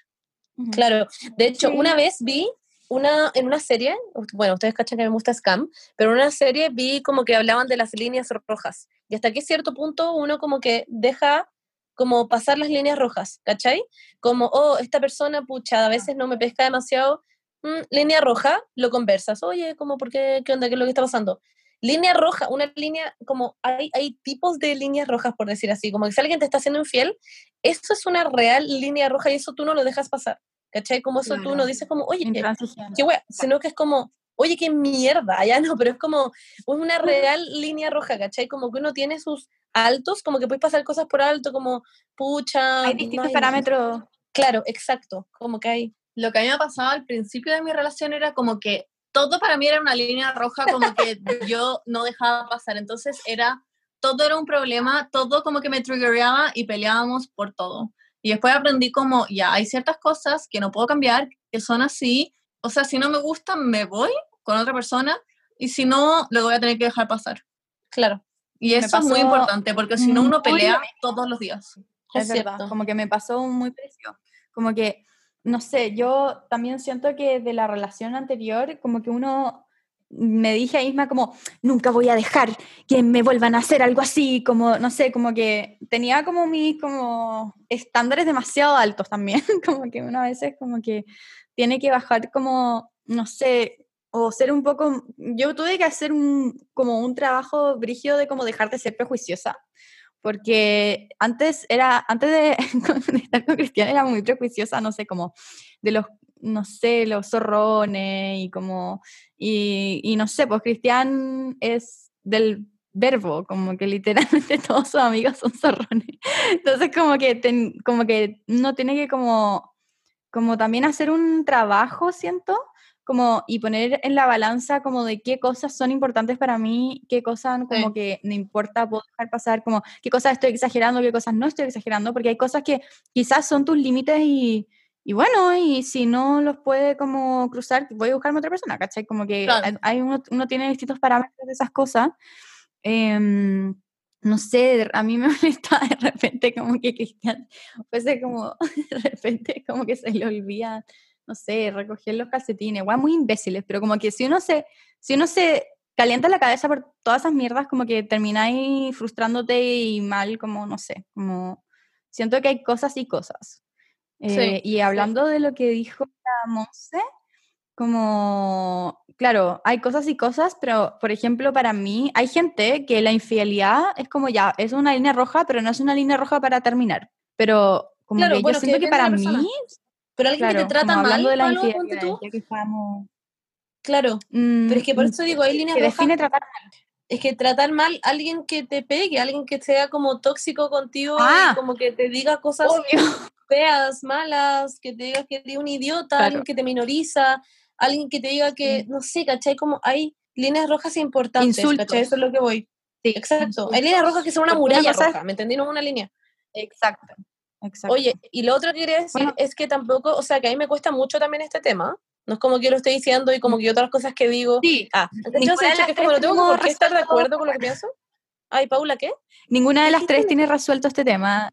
Claro, de hecho, Sí. una vez vi una, en una serie, bueno, ustedes cachan que me gusta Scam, pero en una serie vi como que hablaban de las líneas rojas, y hasta qué cierto punto uno como que deja como pasar las líneas rojas, ¿cachai? Como, oh, esta persona, pucha, a veces no me pesca demasiado, mm, línea roja, lo conversas, oye, como, ¿por qué? ¿Qué onda? ¿Qué es lo que está pasando? Línea roja, una línea, como hay, hay tipos de líneas rojas, por decir así, como que si alguien te está haciendo infiel, eso es una real línea roja y eso tú no lo dejas pasar, ¿cachai? Como eso tú no Claro. dices como, oye, qué wea, sino que es como, oye, qué mierda, ya no, pero es como una real línea roja, ¿cachai? Como que uno tiene sus altos, como que puedes pasar cosas por alto, como, pucha. Hay no distintos hay- parámetros. Claro, exacto, como que hay. Lo que a mí me pasaba al principio de mi relación era como que todo para mí era una línea roja, como que yo no dejaba pasar. Entonces era, todo era un problema, todo como que me triggeraba y peleábamos por todo. Y después aprendí como, ya, hay ciertas cosas que no puedo cambiar, que son así. O sea, si no me gustan, me voy con otra persona y si no, lo voy a tener que dejar pasar. Claro, Y eso es muy importante, porque si no, uno pelea todos los días. Es Es verdad, como que me pasó muy parecido. Como que, no sé, yo también siento que de la relación anterior, como que uno me dije a misma como, nunca voy a dejar que me vuelvan a hacer algo así, como, no sé, como que tenía como mis como estándares demasiado altos también, como que una veces como que tiene que bajar como, no sé, o ser un poco, yo tuve que hacer un, como un trabajo brígido de como dejar de ser prejuiciosa, porque antes era, antes de, estar con Cristian era muy prejuiciosa, no sé, como de los, no sé, los zorrones y como, y, y no sé, pues Cristian es del verbo, como que literalmente todos sus amigos son zorrones. Entonces como que, ten- como que uno tiene que como, como también hacer un trabajo, siento, como y poner en la balanza como de qué cosas son importantes para mí, qué cosas como Sí. que no importa, puedo dejar pasar, como qué cosas estoy exagerando, qué cosas no estoy exagerando, porque hay cosas que quizás son tus límites y, y bueno, y si no los puede como cruzar, voy a buscarme otra persona, ¿cachai? Como que Claro. hay- uno, uno tiene distintos parámetros de esas cosas. Em, no sé, a mí me molesta de repente como que Cristian fuese como, de repente como que se le olvida, no sé, recoger los calcetines, igual muy imbéciles, pero como que si uno se, si uno se calienta la cabeza por todas esas mierdas, como que termináis frustrándote y mal, como, no sé, como, siento que hay cosas y cosas. Eh, y hablando de lo que dijo la Monse, como, claro, hay cosas y cosas, pero por ejemplo, para mí, hay gente que la infidelidad es como ya, es una línea roja, pero no es una línea roja para terminar. Pero como Claro, que bueno, yo siento que para mí, Pero alguien que te trata mal, de la algo, ponte tú. ya que estamos... Claro, mm, pero es que por mm, eso digo, hay líneas que rojas. define tratar Es que tratar mal a alguien que te pegue, alguien que sea como tóxico contigo Ah. y como que te diga cosas Obvio. feas, malas, que te diga que eres un idiota, Claro. alguien que te minoriza, alguien que te diga que, Sí. no sé, ¿cachai? Como hay líneas rojas importantes, Insultos. ¿cachai? Eso es lo que voy. Sí, Exacto. insultos. Hay líneas rojas que son una muralla roja, ¿me entendí? No una línea. Exacto. Exacto. Oye, y lo otro que quería decir Bueno. es que tampoco, o sea, que a mí me cuesta mucho también este tema. No es como que yo lo estoy diciendo y como que otras cosas que digo. sí, Ah, entonces yo sé que es como no tengo por qué estar de acuerdo con lo que pienso. Ay, Paula, ¿qué? ninguna de las tres tiene resuelto este tema.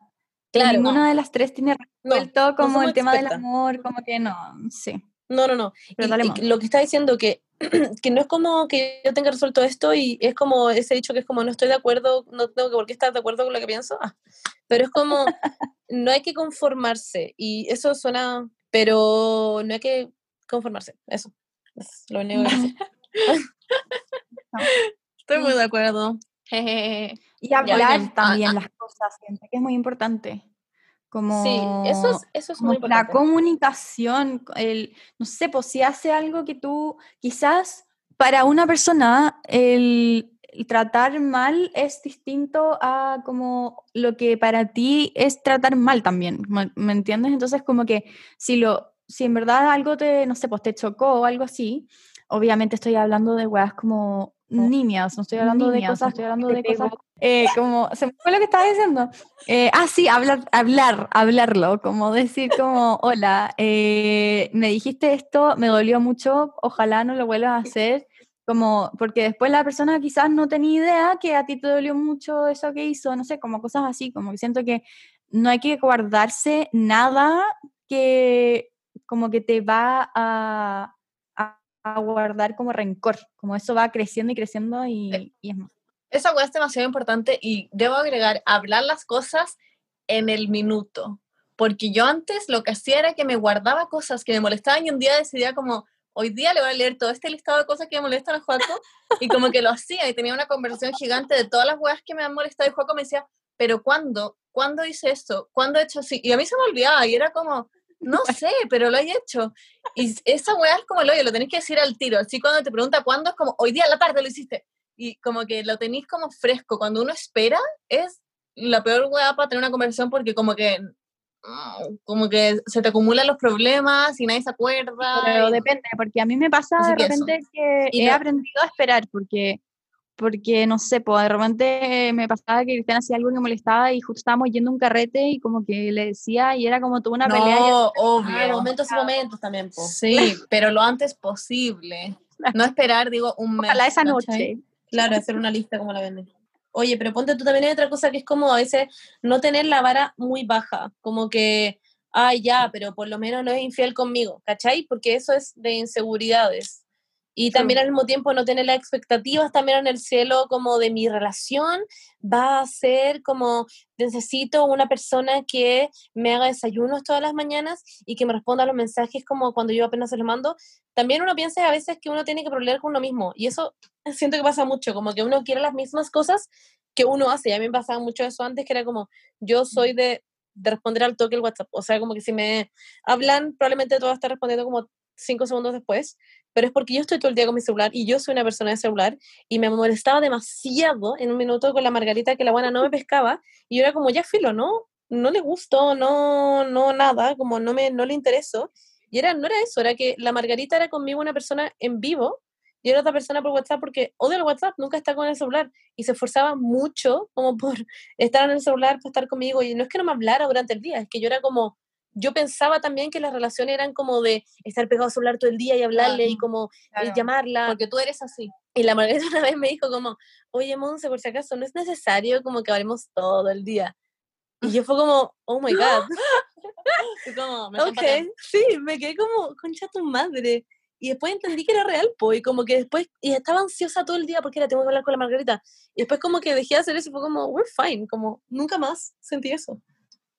Claro. Ninguna de las tres tiene No, resuelto como somos el tema del expertas. amor, como que no, sí. No, no, no. Pero Y- y lo que está diciendo que, que no es como que yo tenga resuelto esto y es como ese dicho que es como no estoy de acuerdo, no tengo que por qué estar de acuerdo con lo que pienso. Ah, pero es como no hay que conformarse y eso suena, pero no hay que conformarse. Eso. Es lo único que. Estoy muy de acuerdo. Y hablar también ah. las cosas, siento que es muy importante. Como Sí, eso es, eso es como muy que la importante. comunicación, el, no sé, pues si hace algo que tú, quizás para una persona el tratar mal es distinto a como lo que para ti es tratar mal también, ¿me, entiendes? Entonces como que si lo, si en verdad algo te, no sé, pues te chocó o algo así, obviamente estoy hablando de weas como niñas, no estoy hablando de Niñas, no cosas, estoy hablando de cosas eh, como, se me fue lo que estaba diciendo. Eh, ah, sí, hablar, hablar, hablarlo, como decir como, hola, eh, me dijiste esto, me dolió mucho, ojalá no lo vuelvas a hacer, como, porque después la persona quizás no tenía idea que a ti te dolió mucho eso que hizo, no sé, como cosas así, como que siento que no hay que guardarse nada que como que te va a, a, a guardar como rencor, como eso va creciendo y creciendo y, y es más. Esa es demasiado importante y debo agregar, hablar las cosas en el minuto. Porque yo antes lo que hacía era que me guardaba cosas que me molestaban y un día decidía como, hoy día le voy a leer todo este listado de cosas que me molestan a Joaco y como que lo hacía y tenía una conversación gigante de todas las weas que me han molestado y Joaco me decía, pero ¿cuándo? ¿Cuándo hice esto? ¿Cuándo he hecho así? Y a mí se me olvidaba y era como, no sé, pero lo he hecho. Y esa weá es como el hoyo, lo tenés que decir al tiro. Así cuando te pregunta cuándo es como, hoy día a la tarde lo hiciste. Y como que lo tenéis como fresco. Cuando uno espera, es la peor weá para tener una conversación porque como que como que se te acumulan los problemas y nadie se acuerda. Pero y- depende, porque a mí me pasa Así de que eso. repente que Y he no- aprendido a esperar, porque, porque no sé, pues de repente me pasaba que Cristian hacía algo que me molestaba y justo estábamos yendo a un carrete y como que le decía y era como tuvo una pelea. no, Ah, obvio. momentos y momentos también, po. Sí, pero lo antes posible. No esperar, digo, un mes. Ojalá esa ¿cachai? noche. Claro, hacer una lista como la venden. Oye, pero ponte tú también otra cosa que es como a veces no tener la vara muy baja, como que, ay, ya, pero por lo menos no es infiel conmigo, ¿cachai? Porque eso es de inseguridades. Y también al mismo tiempo no tener las expectativas también en el cielo como de mi relación va a ser como necesito una persona que me haga desayunos todas las mañanas y que me responda a los mensajes como cuando yo apenas se los mando. También uno piensa a veces que uno tiene que problemar con uno mismo y eso siento que pasa mucho, como que uno quiere las mismas cosas que uno hace. Y a mí me pasaba mucho eso antes, que era como, yo soy de, de responder al toque el WhatsApp. O sea, como que si me hablan, probablemente todo va a estar respondiendo como cinco segundos después, pero es porque yo estoy todo el día con mi celular y yo soy una persona de celular y me molestaba demasiado en un minuto con la Margarita que la buena no me pescaba y yo era como, ya filo, ¿no? No le gustó, no, no, nada, como no me, no le interesó. Y era, no era eso, era que la Margarita era conmigo una persona en vivo y era otra persona por WhatsApp porque odio el WhatsApp, nunca está con el celular y se esforzaba mucho como por estar en el celular, por estar conmigo y no es que no me hablara durante el día, es que yo era como, yo pensaba también que las relaciones eran como de estar pegado al celular todo el día y hablarle y como eh, Claro. llamarla. Porque tú eres así. Y la Margarita una vez me dijo como, oye, Monse, por si acaso, no es necesario como que hablemos todo el día. Y yo fue como, oh my God. Como, me están ok, pateando. sí, me quedé como, concha tu madre. Y después entendí que era real, po, y como que después, y estaba ansiosa todo el día porque era, tengo que hablar con la Margarita. Y después como que dejé de hacer eso y fue como, we're fine, como, nunca más sentí eso.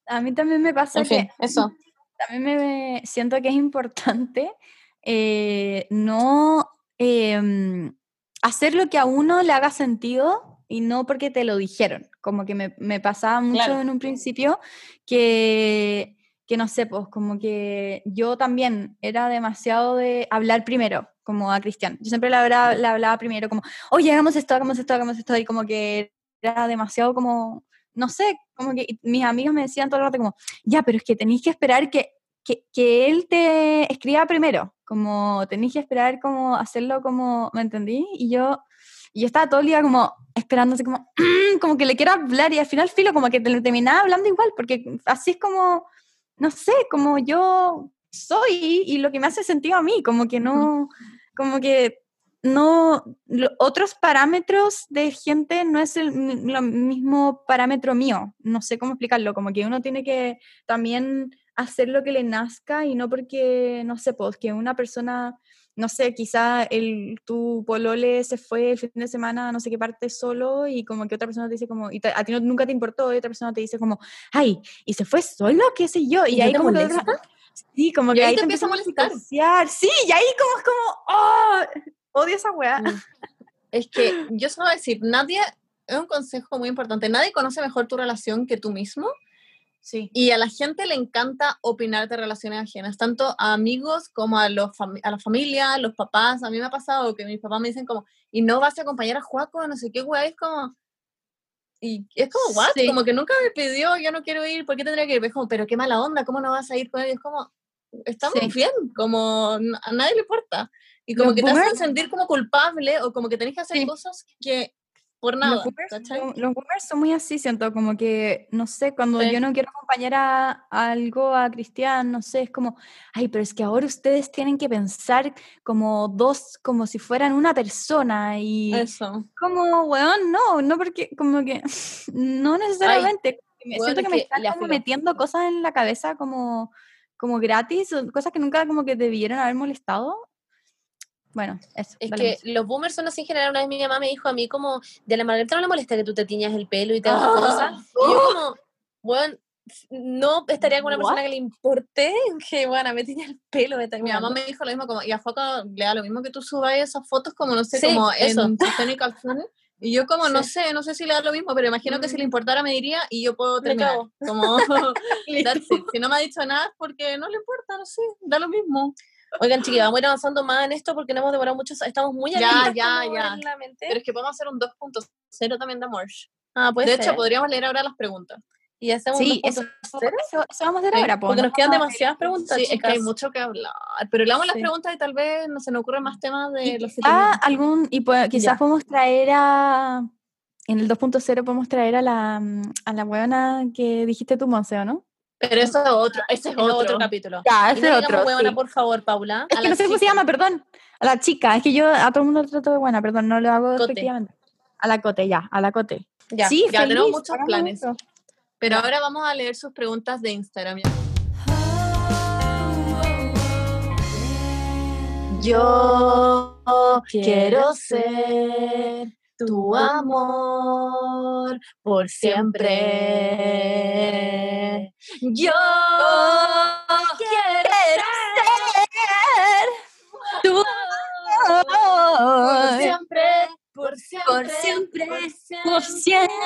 A mí también me pasa En que fin, eso. también me siento que es importante eh, no em, hacer lo que a uno le haga sentido y no porque te lo dijeron. Como que me, me pasaba mucho Claro. en un principio que, que no sé, pues como que yo también era demasiado de hablar primero, como a Cristian. Yo siempre le hablaba, le hablaba primero como, oye, hagamos esto, hagamos esto, hagamos esto, y como que era demasiado como, no sé, como que mis amigos me decían todo el rato como, ya, pero es que tenéis que esperar que, que, que él te escriba primero, como tenéis que esperar como hacerlo como, ¿me entendí? Y yo Y yo estaba todo el día como esperándose como, como que le quiero hablar y al final filo como que te- terminaba hablando igual, porque así es como, no sé, como yo soy y lo que me hace sentido a mí, como que no, como que no, lo- otros parámetros de gente no es el lo mismo parámetro mío, no sé cómo explicarlo, como que uno tiene que también hacer lo que le nazca y no porque, no sé, pues que una persona, no sé, quizá el, tu polole se fue el fin de semana a no sé qué parte solo y como que otra persona te dice como, y te- a ti no- nunca te importó y otra persona te dice como, ay, ¿y se fue solo? ¿Qué sé yo? ¿Y Y, ahí como Sí, como que ahí te te empieza a molestar. psicosear. Sí, y ahí como es como, oh, odio esa weá. Mm. Es que yo solo voy a decir, nadie, es un consejo muy importante, nadie conoce mejor tu relación que tú mismo Sí. y a la gente le encanta opinar de relaciones ajenas, tanto a amigos como a, los a la familia, a los papás. A mí me ha pasado que mis papás me dicen como, y no vas a acompañar a Juaco, no sé qué, güey, es como... Y es como, what? Sí. Como que nunca me pidió, yo no quiero ir, ¿por qué tendría que ir? Es como, pero qué mala onda, ¿cómo no vas a ir con él? Es como, estamos Sí. bien, como a nadie le importa. Y como Los que te hacen boomers- sentir como culpable o como que tenés que hacer Sí. cosas que por Los nada, boomers, ¿cachai? son- los boomers son muy así, siento, como que, no sé, cuando Sí. yo no quiero acompañar a, a algo a Cristian, no sé, es como, ay, pero es que ahora ustedes tienen que pensar como dos, como si fueran una persona y Eso. como, weón, no, no porque, como que, no necesariamente, que me weón, siento es que me que están como metiendo cosas en la cabeza como, como gratis, cosas que nunca como que debieron haber molestado. Bueno, eso. Es que los boomers son así en general. Una vez mi mamá me dijo a mí como, de la Margarita no le molesta que tú te tiñas el pelo y te hagas Ah. cosas. Y yo como, bueno, no estaría con una persona What? que le importe que, bueno, me tiña el pelo. Me Mi mamá me dijo lo mismo, como, y a Foco le da lo mismo que tú subas esas fotos, como no sé, Sí, como eso. en y. Y yo como, no Sí. sé, no sé si le da lo mismo, pero imagino que si le Mm. importara me diría y yo puedo terminar. Como, that's it. Si no me ha dicho nada porque no le importa, no sé, da lo mismo. Oigan, chiquillos, vamos a ir avanzando más en esto porque no hemos demorado mucho. Estamos muy Ya, ya, ya. en la mente. Pero es que podemos hacer un 2.0 también de amor. ah, puede de ser. hecho, podríamos leer ahora las preguntas. Y hacemos Sí, un eso, 2.0. eso, eso vamos a hacer Sí, ahora, po, Porque no nos quedan vamos a- demasiadas preguntas, Sí, es que hay mucho que hablar. Pero leamos las preguntas y tal vez no se nos ocurren más temas de Y los que quizá teníamos. algún, y pues, quizás Ya. podemos traer a, en el 2.0 podemos traer a la, mm, a la huevona que dijiste tú, Monse, ¿o no? Pero eso es otro, ese es Es otro, otro. capítulo. Ya, no digamos huevona, por favor, Paula. Es que no sé cómo se llama, perdón. A la chica, es que yo a todo el mundo lo trato de buena, perdón, no lo hago Cote. efectivamente. A la cote, ya, a la cote. Ya. sí, ya feliz, tenemos muchos planes. Pero Ya. ahora vamos a leer sus preguntas de Instagram. Yo quiero ser tu amor por siempre. Yo quiero ser Tú por Ay, siempre, por siempre, por siempre, por por siempre.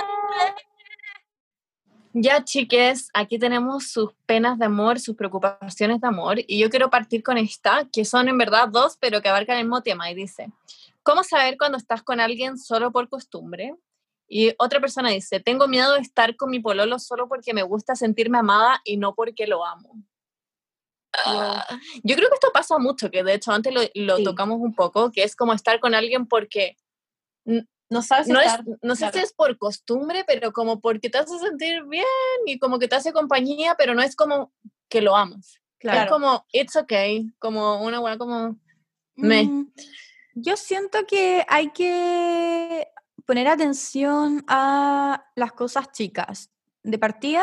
Ya, chiques, aquí tenemos sus penas de amor, sus preocupaciones de amor, y yo quiero partir con esta, que son en verdad dos, pero que abarcan el mismo tema, y dice, ¿cómo saber cuando estás con alguien solo por costumbre? Y otra persona dice, tengo miedo de estar con mi pololo solo porque me gusta sentirme amada y no porque lo amo. Ah, yo creo que esto pasa mucho, que de hecho antes lo, lo Sí. tocamos un poco, que es como estar con alguien porque No sabes no, es, estar. no sé claro. si es por costumbre, pero como porque te hace sentir bien y como que te hace compañía, pero no es como que lo amas. Es Claro. como, it's okay, como una buena como, me. Yo siento que hay que poner atención a las cosas chicas. De partida,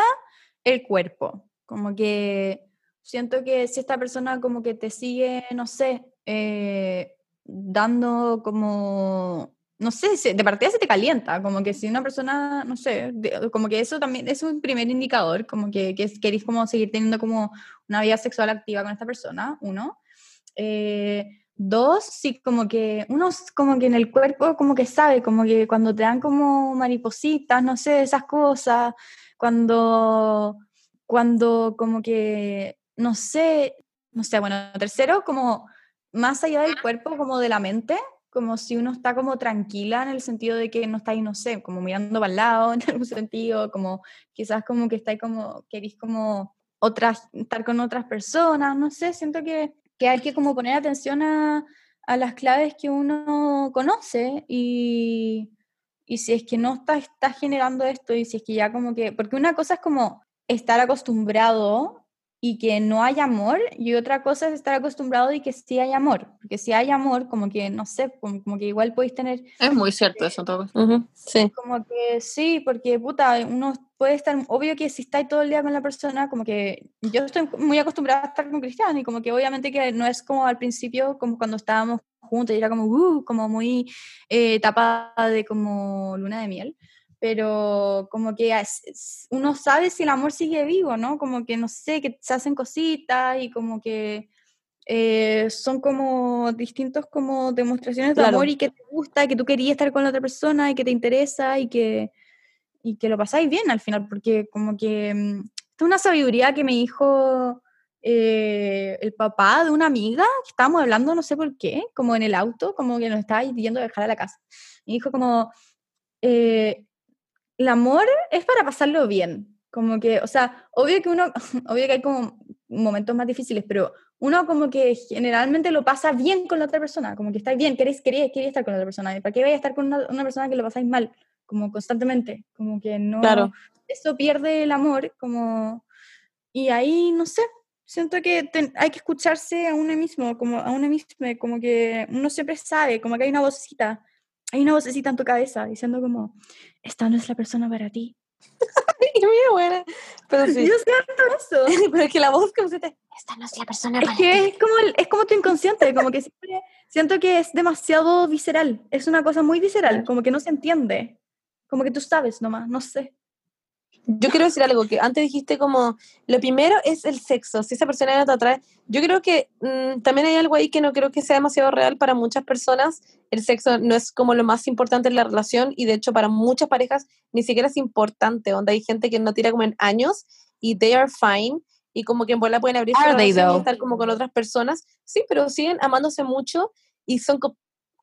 el cuerpo. Como que siento que si esta persona como que te sigue, no sé, eh, dando como, no sé, de partida se te calienta, como que si una persona, no sé, de- como que eso también es un primer indicador, como que, que queréis como seguir teniendo como una vida sexual activa con esta persona, uno. Eh, dos, sí, como que uno como que en el cuerpo como que sabe, como que cuando te dan como maripositas, no sé, esas cosas, cuando, cuando como que, no sé, no sé, bueno, tercero, como más allá del cuerpo, como de la mente, como si uno está como tranquila en el sentido de que no está ahí, no sé, como mirando para el lado en algún sentido, como quizás como que está ahí como, querís como otras, estar con otras personas, no sé, siento que, que hay que como poner atención a, a las claves que uno conoce y, y si es que no está, está generando esto y si es que ya como que, porque una cosa es como estar acostumbrado y que no hay amor, y otra cosa es estar acostumbrado y que sí hay amor, porque si hay amor, como que, no sé, como, como que igual podéis tener... Es muy cierto eso, todo. Sí. Como que sí, porque puta, uno puede estar, obvio que si estáis todo el día con la persona, como que yo estoy muy acostumbrada a estar con Cristian y como que obviamente que no es como al principio, como cuando estábamos juntos y era como, uh, como muy eh, tapada de como luna de miel pero como que uno sabe si el amor sigue vivo, ¿no? Como que no sé, que se hacen cositas y como que eh, son como distintos como demostraciones de amor y que te gusta, que tú querías estar con la otra persona y que te interesa y que, y que lo pasáis bien al final, porque como que mm, es una sabiduría que me dijo eh, el papá de una amiga, que estábamos hablando, no sé por qué, como en el auto, como que nos estaba yendo a dejar a la casa. Y dijo como, eh, el amor es para pasarlo bien. Como que, o sea, obvio que uno, obvio que hay como momentos más difíciles, pero uno como que generalmente lo pasa bien con la otra persona, como que estáis bien, queréis, queréis, queréis estar con la otra persona. ¿Para qué vais a estar con una, una, persona que lo pasáis mal? Como constantemente, como que no... Claro. Eso pierde el amor, como... Y ahí, no sé, siento que hay que escucharse a uno mismo, como a uno mismo, como que uno siempre sabe, como que hay una vocecita hay una vocecita en tu cabeza diciendo como, esta no es la persona para ti. Ay, muy buena. Pero sí. Yo siento eso. Pero es que la voz que usted, esta no es la persona es para que ti. Es como, es como tu inconsciente, como que siempre siento que es demasiado visceral. Es una cosa muy visceral, como que no se entiende. Como que tú sabes nomás, no sé. Yo quiero decir algo, que antes dijiste como, lo primero es el sexo, si esa persona no te atrae. Yo creo que mmm, también hay algo ahí que no creo que sea demasiado real para muchas personas. El sexo no es como lo más importante en la relación y de hecho para muchas parejas ni siquiera es importante, donde hay gente que no tira como en años y they are fine y como que en bola pueden abrir su relación y estar como con otras personas. Sí, pero siguen amándose mucho y son co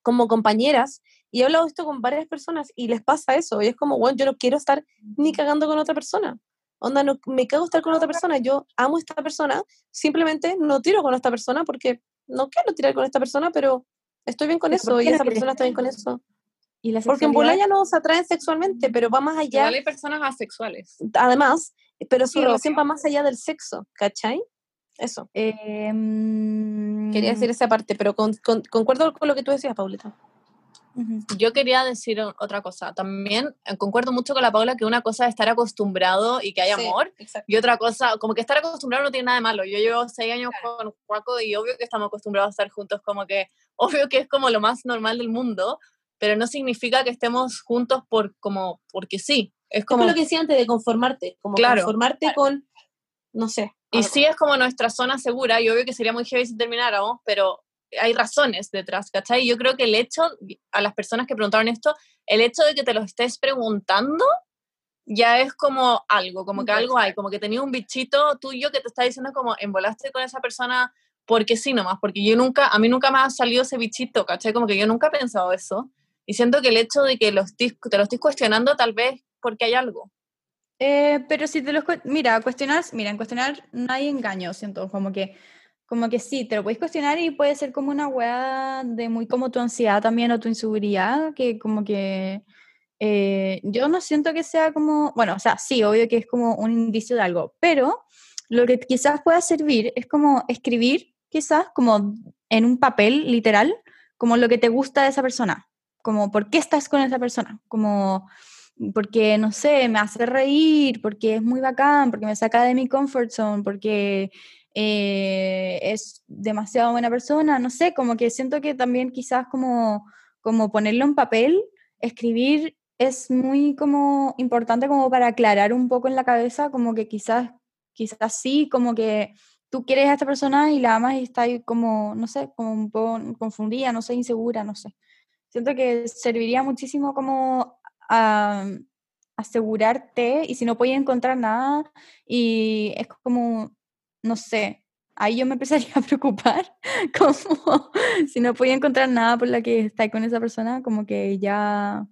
como compañeras y he hablado esto con varias personas y les pasa eso. Y es como, bueno, yo no quiero estar ni cagando con otra persona. Onda, no, me cago estar con otra persona. Yo amo a esta persona. Simplemente no tiro con esta persona porque no quiero tirar con esta persona, pero estoy bien con eso y esa persona está bien con eso. ¿Y la porque en bola ya no se atraen sexualmente, pero va más allá. Igual hay personas asexuales. Además, pero su relación va más allá del sexo, ¿cachai? Eso. Eh, Quería decir esa parte, pero con, con, concuerdo con lo que tú decías, Yo quería decir otra cosa. También eh, concuerdo mucho con la Paula que una cosa es estar acostumbrado y que hay amor, sí, y otra cosa, como que estar acostumbrado no tiene nada de malo. Yo llevo seis años claro. con Juaco y obvio que estamos acostumbrados a estar juntos, como que obvio que es como lo más normal del mundo, pero no significa que estemos juntos por como porque sí. Es como, como lo que decía antes de conformarte, como claro, conformarte claro. con, no sé. Y sí es como nuestra zona segura, y obvio que sería muy heavy si termináramos, pero hay razones detrás, ¿cachai? Yo creo que el hecho, a las personas que preguntaron esto, el hecho de que te lo estés preguntando ya es como algo, como que algo hay, como que tenía un bichito tuyo que te está diciendo como embolaste con esa persona porque sí nomás, porque yo nunca, a mí nunca me ha salido ese bichito, ¿cachai? Como que yo nunca he pensado eso. Y siento que el hecho de que los te lo estés cuestionando tal vez porque hay algo. Eh, pero si te los... Mira, cuestionar, mira, en cuestionar no hay engaño, siento, como que como que sí, te lo puedes cuestionar y puede ser como una weá de muy como tu ansiedad también o tu inseguridad, que como que eh, yo no siento que sea como, bueno, o sea, sí, obvio que es como un indicio de algo, pero lo que quizás pueda servir es como escribir, quizás como en un papel literal, como lo que te gusta de esa persona, como por qué estás con esa persona, como porque, no sé, me hace reír, porque es muy bacán, porque me saca de mi comfort zone, porque eh, es demasiado buena persona, no sé, como que siento que también quizás como, como ponerlo en papel, escribir es muy como importante como para aclarar un poco en la cabeza, como que quizás, quizás sí, como que tú quieres a esta persona y la amas y está ahí como, no sé, como un poco confundida, no sé, insegura, no sé. Siento que serviría muchísimo como a, asegurarte y si no puedes encontrar nada y es como no sé, ahí yo me empezaría a preocupar, como si no podía encontrar nada por la que está con esa persona, como que ya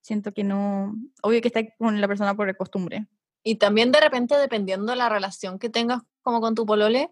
siento que no, obvio que está con la persona por costumbre. Y también de repente, dependiendo de la relación que tengas como con tu polole,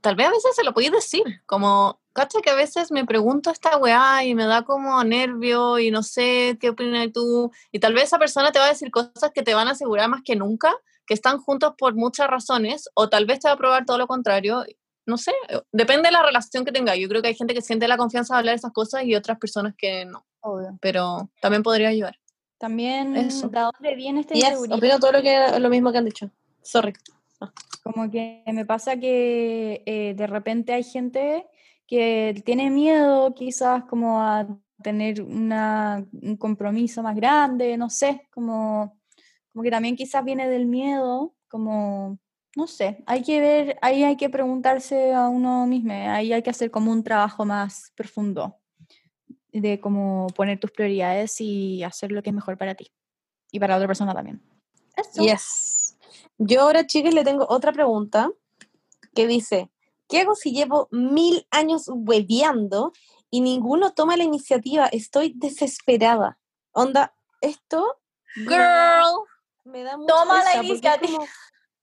tal vez a veces se lo podéis decir, como cacha que a veces me pregunto esta weá y me da como nervio y no sé qué opinas tú. Y tal vez esa persona te va a decir cosas que te van a asegurar más que nunca que están juntos por muchas razones, o tal vez te va a probar todo lo contrario. No sé, depende de la relación que tenga. Yo creo que hay gente que siente la confianza de hablar de esas cosas y otras personas que no. Obvio. Pero también podría ayudar. También, Eso. ¿de dónde viene esta Yes, inseguridad? opino todo lo, que, lo mismo que han dicho. Sorry. Como que me pasa que eh, de repente hay gente que tiene miedo quizás como a tener una, un compromiso más grande, no sé, como, como que también quizás viene del miedo, como, no sé, hay que ver, ahí hay que preguntarse a uno mismo, ahí hay que hacer como un trabajo más profundo de cómo poner tus prioridades y hacer lo que es mejor para ti y para la otra persona también. Eso. Yes. Yo ahora, chicas, le tengo otra pregunta que dice, ¿qué hago si llevo mil años hueveando y ninguno toma la iniciativa? Estoy desesperada. Onda, esto Girl. Me da mucha Toma la iniciativa. como-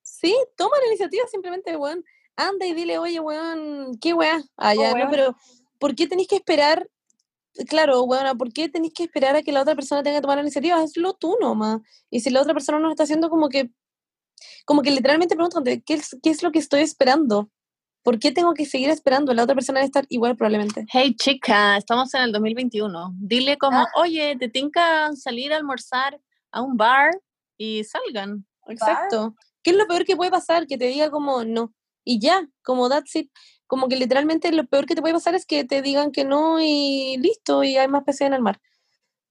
sí, toma la iniciativa simplemente, weón. Anda y dile, oye, weón, ¿qué weá? Ah, Oh, no, pero ¿por qué tenéis que esperar? Claro, weón, ¿por qué tenéis que esperar a que la otra persona tenga que tomar la iniciativa? Hazlo tú nomás. Y si la otra persona no lo está haciendo, como que, como que literalmente pregúntate, ¿qué es, qué es lo que estoy esperando? ¿Por qué tengo que seguir esperando? La otra persona debe estar igual probablemente. Hey chica, estamos en el 2021. Dile como, oye, te tinca salir a almorzar a un bar y salgan. Exacto. ¿Qué es lo peor que puede pasar? Que te diga como no. Y ya, como that's it. Como que literalmente lo peor que te puede pasar es que te digan que no y listo, y hay más peces en el mar.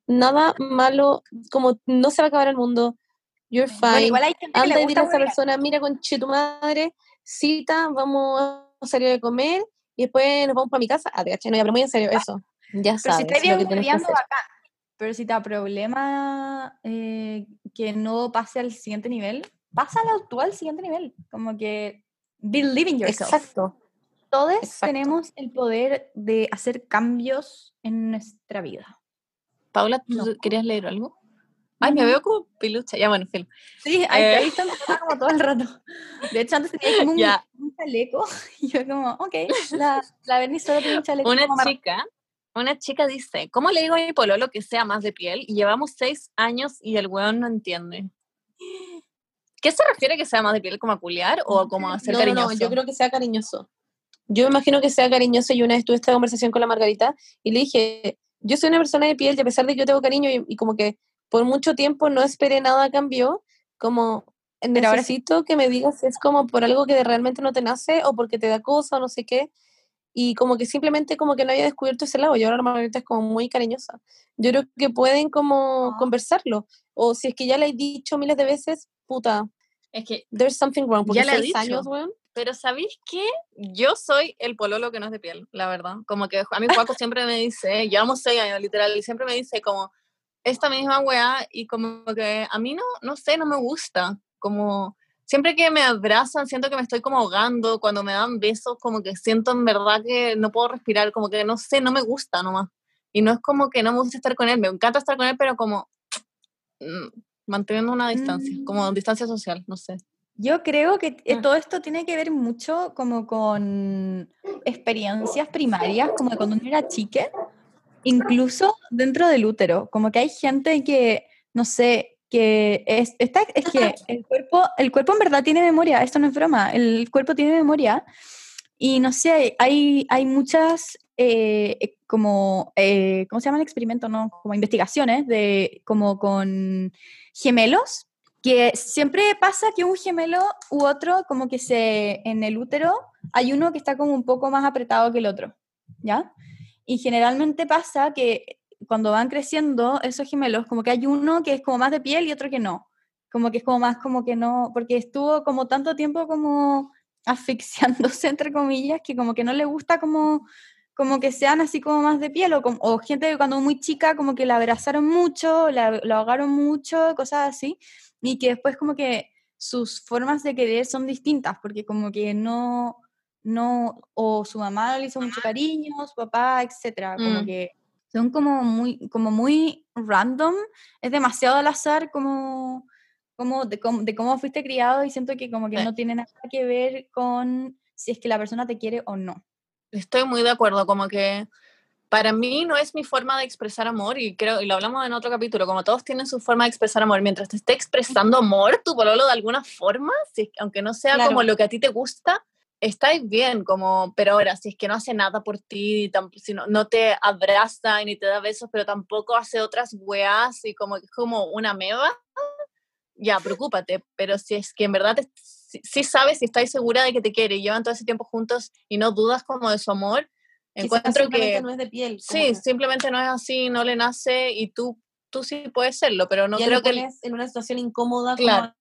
Nada malo, como no se va a acabar el mundo. You're fine. Bueno, igual hay gente que le gusta a esa persona, mira tu madre, cita, vamos a salir a comer y después nos vamos para mi casa. Ah, te caché, no, ya, pero muy en serio, eso. Ya Pero sabes si lo bien que bacán. Pero si te da problema eh, que no pase al siguiente nivel, pásalo tú al siguiente nivel. Como que believe in yourself. Exacto. Todos exacto. tenemos el poder de hacer cambios en nuestra vida. Paula, ¿tú No. querías leer algo? Ay, me veo como pilucha. Ya, bueno, film. Sí, ahí, Eh. ahí está como todo el rato. De hecho, antes tenía como un, Ya. un chaleco. Y yo como, ok, la, la Berni solo tiene un chaleco. Una como marrón. Una chica dice, ¿cómo le digo a mi pololo que sea más de piel? Y llevamos seis años y el weón no entiende. ¿Qué se refiere que sea más de piel? ¿Como a culiar o como a ser no, no, cariñoso? no, yo creo que sea cariñoso. Yo me imagino que sea cariñoso y una vez tuve esta conversación con la Margarita y le dije, yo soy una persona de piel y a pesar de que yo tengo cariño y, y como que por mucho tiempo no esperé nada a cambio, como ahora necesito que me digas si es como por algo que realmente no te nace o porque te da cosa o no sé qué. Y como que simplemente como que no había descubierto ese lado y ahora Margarita es como muy cariñosa. Yo creo que pueden como Ah. conversarlo. O si es que ya le he dicho miles de veces, puta, Es que, there's something wrong. Porque Ya le he seis dicho. años, weón. pero ¿sabéis qué? Yo soy el pololo que no es de piel, la verdad. Como que a mí Juaco siempre me dice, llevamos seis años literal, y siempre me dice como esta misma weá y como que a mí no, no sé, no me gusta. Como siempre que me abrazan siento que me estoy como ahogando, cuando me dan besos como que siento en verdad que no puedo respirar, como que no sé, no me gusta nomás. Y no es como que no me gusta estar con él, me encanta estar con él, pero como mm, manteniendo una distancia, como Mm. distancia social, no sé. Yo creo que eh, Ah. todo esto tiene que ver mucho como con experiencias primarias, como de cuando uno era chique, incluso dentro del útero, como que hay gente que, no sé, que es, está, es que el cuerpo, el cuerpo en verdad tiene memoria, esto no es broma, el cuerpo tiene memoria y no sé, hay, hay muchas eh, eh, como, eh, ¿cómo se llama el experimento? No? Como investigaciones de como con gemelos que siempre pasa que un gemelo u otro, como que se, en el útero, hay uno que está como un poco más apretado que el otro, ¿ya? Y generalmente pasa que cuando van creciendo esos gemelos, como que hay uno que es como más de piel y otro que no. Como que es como más como que no, porque estuvo como tanto tiempo como asfixiándose, entre comillas, que como que no le gusta como, como que sean así como más de piel, o, como- o gente cuando muy chica como que la abrazaron mucho, la, la ahogaron mucho, cosas así, y que después como que sus formas de querer son distintas, porque como que no, no, o su mamá le hizo mucho cariño, su papá, etcétera, como Mm. que son como muy, como muy random, es demasiado al azar como, como de, cómo, de cómo fuiste criado y siento que como que Eh. no tiene nada que ver con si es que la persona te quiere o no. Estoy muy de acuerdo, como que para mí no es mi forma de expresar amor y creo, y lo hablamos en otro capítulo, como todos tienen su forma de expresar amor, mientras te esté expresando amor, tu pololo de alguna forma, si, aunque no sea Claro. como lo que a ti te gusta, estáis bien, como, pero ahora, si es que no hace nada por ti, si no, no te abraza ni te da besos, pero tampoco hace otras weas y como que es como una meba, ya, preocúpate, pero si es que en verdad te- si, si sabes y estás segura de que te quiere y llevan todo ese tiempo juntos y no dudas como de su amor, encuentro simplemente que no es de piel. sí, que simplemente no es así, no le nace y tú, tú sí puedes serlo, pero no creo que... en una situación incómoda Claro.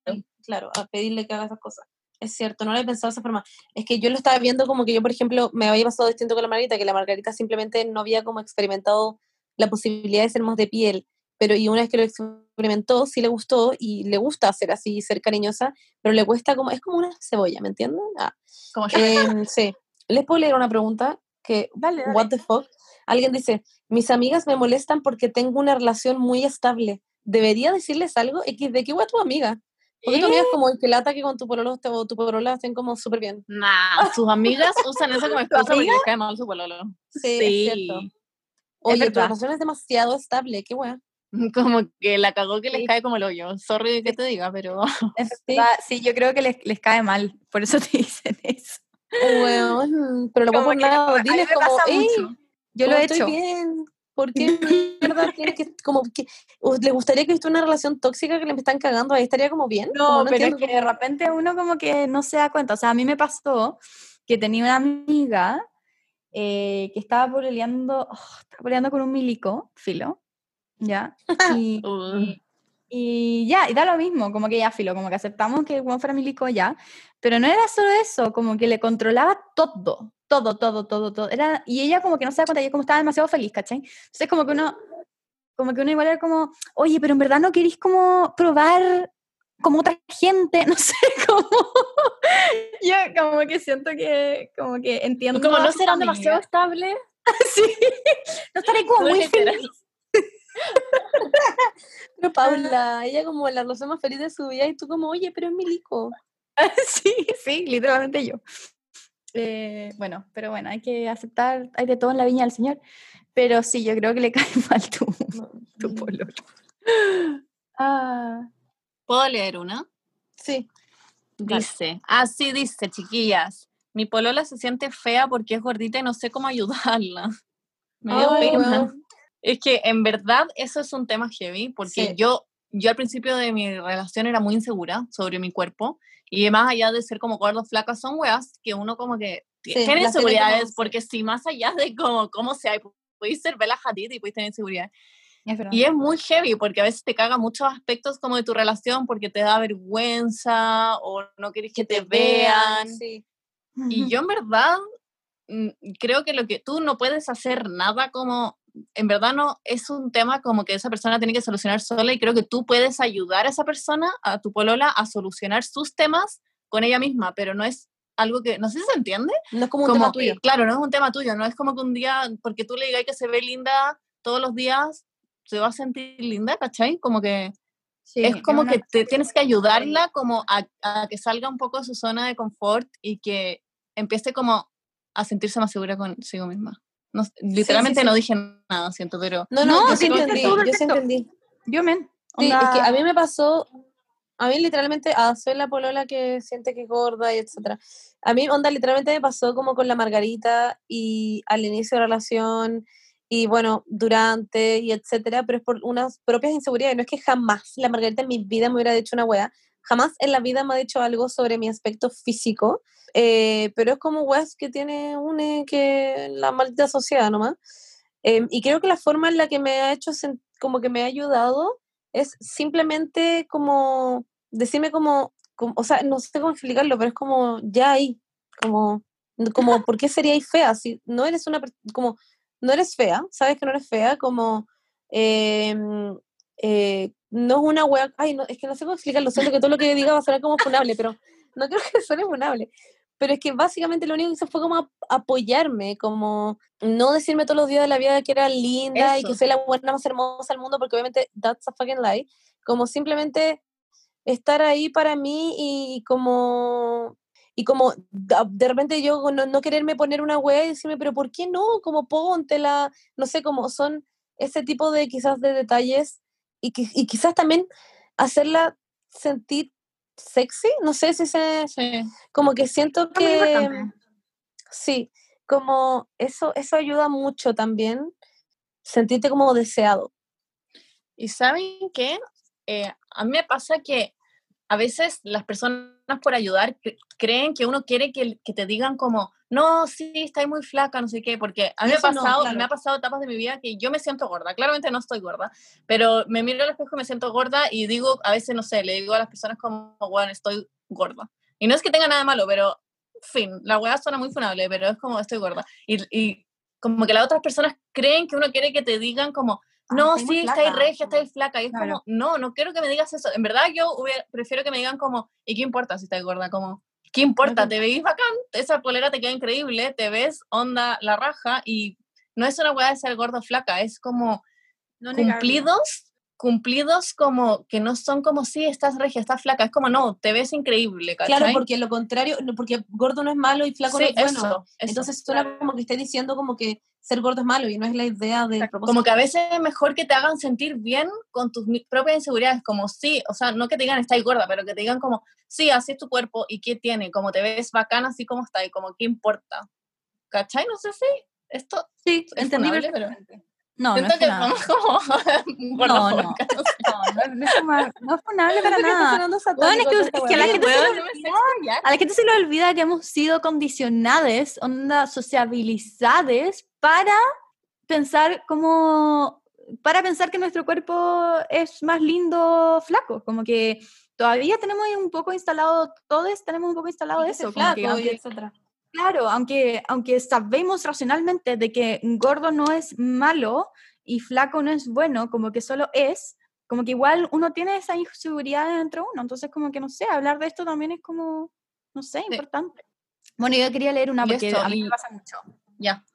claro, a pedirle que haga esas cosas. Es cierto, no lo he pensado de esa forma. Es que yo lo estaba viendo como que yo, por ejemplo, me había pasado distinto con la Margarita, que la Margarita simplemente no había como experimentado la posibilidad de ser más de piel, pero y una vez que lo experimentó, sí le gustó y le gusta ser así, ser cariñosa, pero le cuesta como, es como una cebolla, ¿me entienden? Ah, como yo- em, sí. ¿Les puedo leer una pregunta? Que, Dale, dale. what the fuck? Alguien dice, mis amigas me molestan porque tengo una relación muy estable. ¿Debería decirles algo? X de qué guay tu amiga. Porque tu amiga es como que lata que con tu pololo te- o tu polola estén como súper bien. Nah, sus amigas usan eso como excusa porque les cae mal su pololo. Sí, es cierto. Oye, tu relación es demasiado estable, qué guay. Como que la cagó que les Sí. cae como el hoyo. Sorry que te diga, pero... Sí. sí, yo creo que les, les cae mal, por eso te dicen eso. Bueno, pero lo poner, a mí diles como, pasa "Ey, mucho. Yo lo he hecho. bien. ¿Por qué mierda tiene que, como que, le gustaría que estuviera una relación tóxica que le están cagando? Ahí estaría como bien. No, Como pero es que de repente uno como que no se da cuenta. O sea, a mí me pasó que tenía una amiga eh, que estaba peleando, estaba peleando con un milico, filo, ¿ya? Y, Uh. y, y ya, y da lo mismo, como que ya filo, como que aceptamos que el weón fuera milico ya, pero no era solo eso, como que le controlaba todo, todo, todo, todo, todo. Era, y ella como que no se da cuenta, ella como estaba demasiado feliz, ¿cachai? Entonces como que uno, como que uno igual era como, oye, pero en verdad no queréis como probar como otra gente, no sé, como yo como que siento que como que entiendo Como no serán amiga. demasiado estables. sí, no estaré como muy feliz. Pero Paula, ella como la relación más feliz de su vida y tú como, oye, pero es milico. sí, sí, literalmente yo. Eh, bueno, pero bueno, hay que aceptar, hay de todo en la viña del Señor. Pero sí, yo creo que le cae mal tu, tu pololo. Ah, ¿Puedo leer una? Sí. Dice, así dice, chiquillas. Mi polola se siente fea porque es gordita y no sé cómo ayudarla. Me dio Ay, pena. Es que en verdad eso es un tema heavy porque Sí. yo, yo al principio de mi relación era muy insegura sobre mi cuerpo y más allá de ser como gordo flaca son weas que uno como que Sí, tiene inseguridades como- porque si más allá de como, cómo sea, podéis ser Bella Hadid y podéis tener inseguridad. es. Y es muy heavy porque a veces te caga muchos aspectos como de tu relación porque te da vergüenza o no quieres que, te, vean. Sí. Y yo en verdad mm, creo que lo que tú no puedes hacer nada como, en verdad no es un tema como que esa persona tiene que solucionar sola y creo que tú puedes ayudar a esa persona, a tu polola, a solucionar sus temas con ella misma, pero no es algo que, no sé si se entiende, No es como un como tema tuyo. claro, no es un tema tuyo, no es como que un día, porque tú le digas que se ve linda todos los días, se va a sentir linda, ¿cachai? Como que Sí, es como una que te tienes que ayudarla como a, a que salga un poco de su zona de confort y que empiece como a sentirse más segura consigo misma. No, literalmente sí. no dije nada, siento, pero No, no, No, yo sí entendí, yo sí entendí. Yo, men. Sí, es que onda- a mí me pasó, a mí literalmente, a soy la polola que siente que es gorda y etcétera. A mí, onda, literalmente me pasó como con la Margarita y al inicio de la relación y bueno, durante y etcétera, pero es por unas propias inseguridades. No es que jamás la Margarita en mi vida me hubiera dicho una wea, jamás en la vida me ha dicho algo sobre mi aspecto físico, eh, pero es como weas que tiene une que la maldita sociedad nomás. Em, y creo que la forma en la que me ha hecho, como que me ha ayudado, es simplemente como decirme como, como- o sea, no sé cómo explicarlo, pero es como ya ahí, como, como ¿por qué seríais fea? Si no eres una, como, no eres fea, sabes que no eres fea, como, em, eh, no es una wea, ay, no, es que no sé cómo explicarlo, siento que todo lo que diga va a sonar como funable, pero no creo que suene funable. Pero es que básicamente lo único que hizo fue como ap- apoyarme, como no decirme todos los días de la vida que era linda y Eso. que soy la buena más hermosa del mundo, porque obviamente that's a fucking lie. Como simplemente estar ahí para mí y como... y como de repente yo no, no quererme poner una weá y decirme, pero ¿por qué no? Como póntela, no sé, como son ese tipo de quizás de detalles y, que, y quizás también hacerla sentir sexy, no sé si se... Como que siento que... Sí, como eso, eso ayuda mucho también, sentirte como deseado. Y saben qué, eh, a mí me pasa que a veces las personas por ayudar creen que uno quiere que, que, te digan como, no, sí, estáis muy flaca, no sé qué, porque a mí me ha, pasado, me ha pasado etapas de mi vida que yo me siento gorda, claramente no estoy gorda, pero me miro al espejo y me siento gorda y digo, a veces, no sé, le digo a las personas como, bueno, estoy gorda. Y no es que tenga nada malo, pero, fin, la weá suena muy funable, pero es como, estoy gorda. Y, y como que las otras personas creen que uno quiere que te digan como, no, sí, estáis regia, estáis flaca. Y es como, no, no quiero que me digas eso. En verdad yo prefiero que me digan como, ¿y qué importa si estás gorda? Como, ¿qué importa? Te veis bacán, esa polera te queda increíble, te ves onda la raja y no es una weá de ser gordo o flaca, es como cumplidos cumplidos como que no son como si estás regia, estás flaca, es como no, te ves increíble, ¿cachai? Claro, porque lo contrario, porque gordo no es malo y flaco no es bueno. Eso, Entonces suena como que esté diciendo como que ser gordo es malo y no es la idea de Como que a veces es mejor que te hagan sentir bien con tus propias inseguridades, como sí, o sea, no que te digan estás gorda, pero que te digan como sí, así es tu cuerpo y qué tiene, como te ves bacana así como está y como qué importa. ¿Cachai? No sé si esto sí, es entendible, pero no, no es que como, no, no, no, no, no, es funable para nada. Bueno, es que, es que a la gente, se olvida, a la gente se le olvida que hemos sido condicionadas, onda sociabilizadas para pensar como para pensar que nuestro cuerpo es más lindo flaco, como que todavía tenemos un poco instalado, todos tenemos un poco instalado eso, flaco y etcétera. Claro, aunque, aunque sabemos racionalmente de que gordo no es malo y flaco no es bueno, como que solo es, como que igual uno tiene esa inseguridad dentro de uno. Entonces, como que no sé, hablar de esto también es como, no sé, importante. Bueno, yo quería leer una porque a mí me pasa mucho. Ya.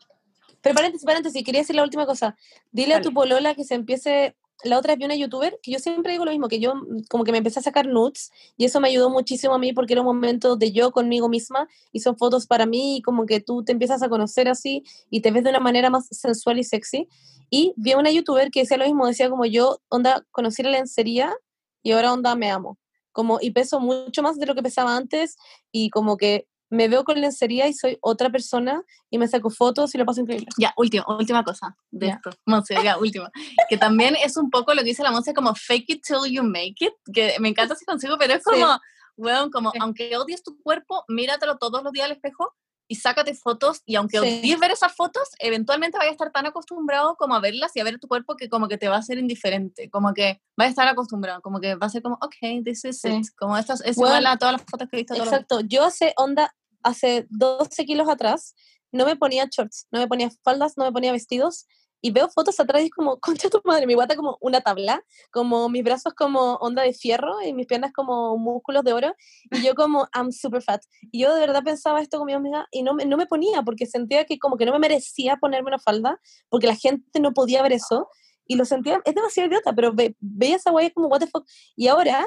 Pero paréntesis, paréntesis, quería decir la última cosa. Dile a tu polola que se empiece la otra vez vi una youtuber que yo siempre digo lo mismo, que yo mm, como que me empecé a sacar nudes y eso me ayudó muchísimo a mí porque era un momento de yo conmigo misma y son fotos para mí y como que tú te empiezas a conocer así y te ves de una manera más sensual y sexy. Y vi una youtuber que decía lo mismo, decía como yo, onda, conocí la lencería y ahora onda me amo. Como, y peso mucho más de lo que pesaba antes y como que me veo con lencería y soy otra persona y me saco fotos y lo paso increíble. Ya, última, última cosa de esto. Monse, ya, última. que también es un poco lo que dice la Monse como fake it till you make it, que me encanta si consigo, pero es como, bueno, como aunque odies tu cuerpo, míratelo todos los días al espejo y sácate fotos y aunque odies ver esas fotos, eventualmente vayas a estar tan acostumbrado como a verlas y a ver tu cuerpo que como que te va a ser indiferente, como que vas a estar acostumbrado, como que va a ser como, ok, this is it, como estas, es igual a todas las fotos que he visto. Exacto, yo hace onda, hace 12 kilos atrás, no me ponía shorts, no me ponía faldas, no me ponía vestidos, y veo fotos atrás y es como, concha tu madre, mi guata como una tabla, como mis brazos como onda de fierro y mis piernas como músculos de oro, y yo como, I'm super fat. Y yo de verdad pensaba esto con mi amiga y no me, no me ponía porque sentía que como que no me merecía ponerme una falda, porque la gente no podía ver eso, y lo sentía, es demasiado idiota, pero ve, veía esa guay como, what the fuck, y ahora,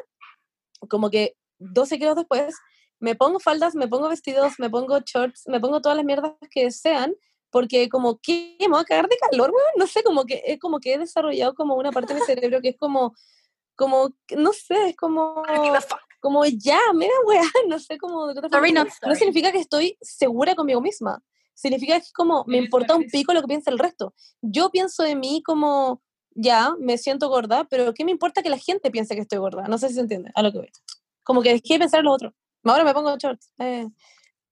como que 12 kilos después, me pongo faldas, me pongo vestidos, me pongo shorts, me pongo todas las mierdas que sean, porque como que me voy a cagar de calor, weón, no sé, como que, es como que he desarrollado como una parte de mi cerebro que es como, como, no sé, es como, como ya, mira, weá, no sé cómo, no, significa que estoy segura conmigo misma, significa que es como, me importa un pico lo que piensa el resto. Yo pienso de mí como, ya, me siento gorda, pero ¿qué me importa que la gente piense que estoy gorda? No sé si se entiende a lo que voy. Como que dejé de pensar en lo otro. Ahora me pongo shorts. Eh,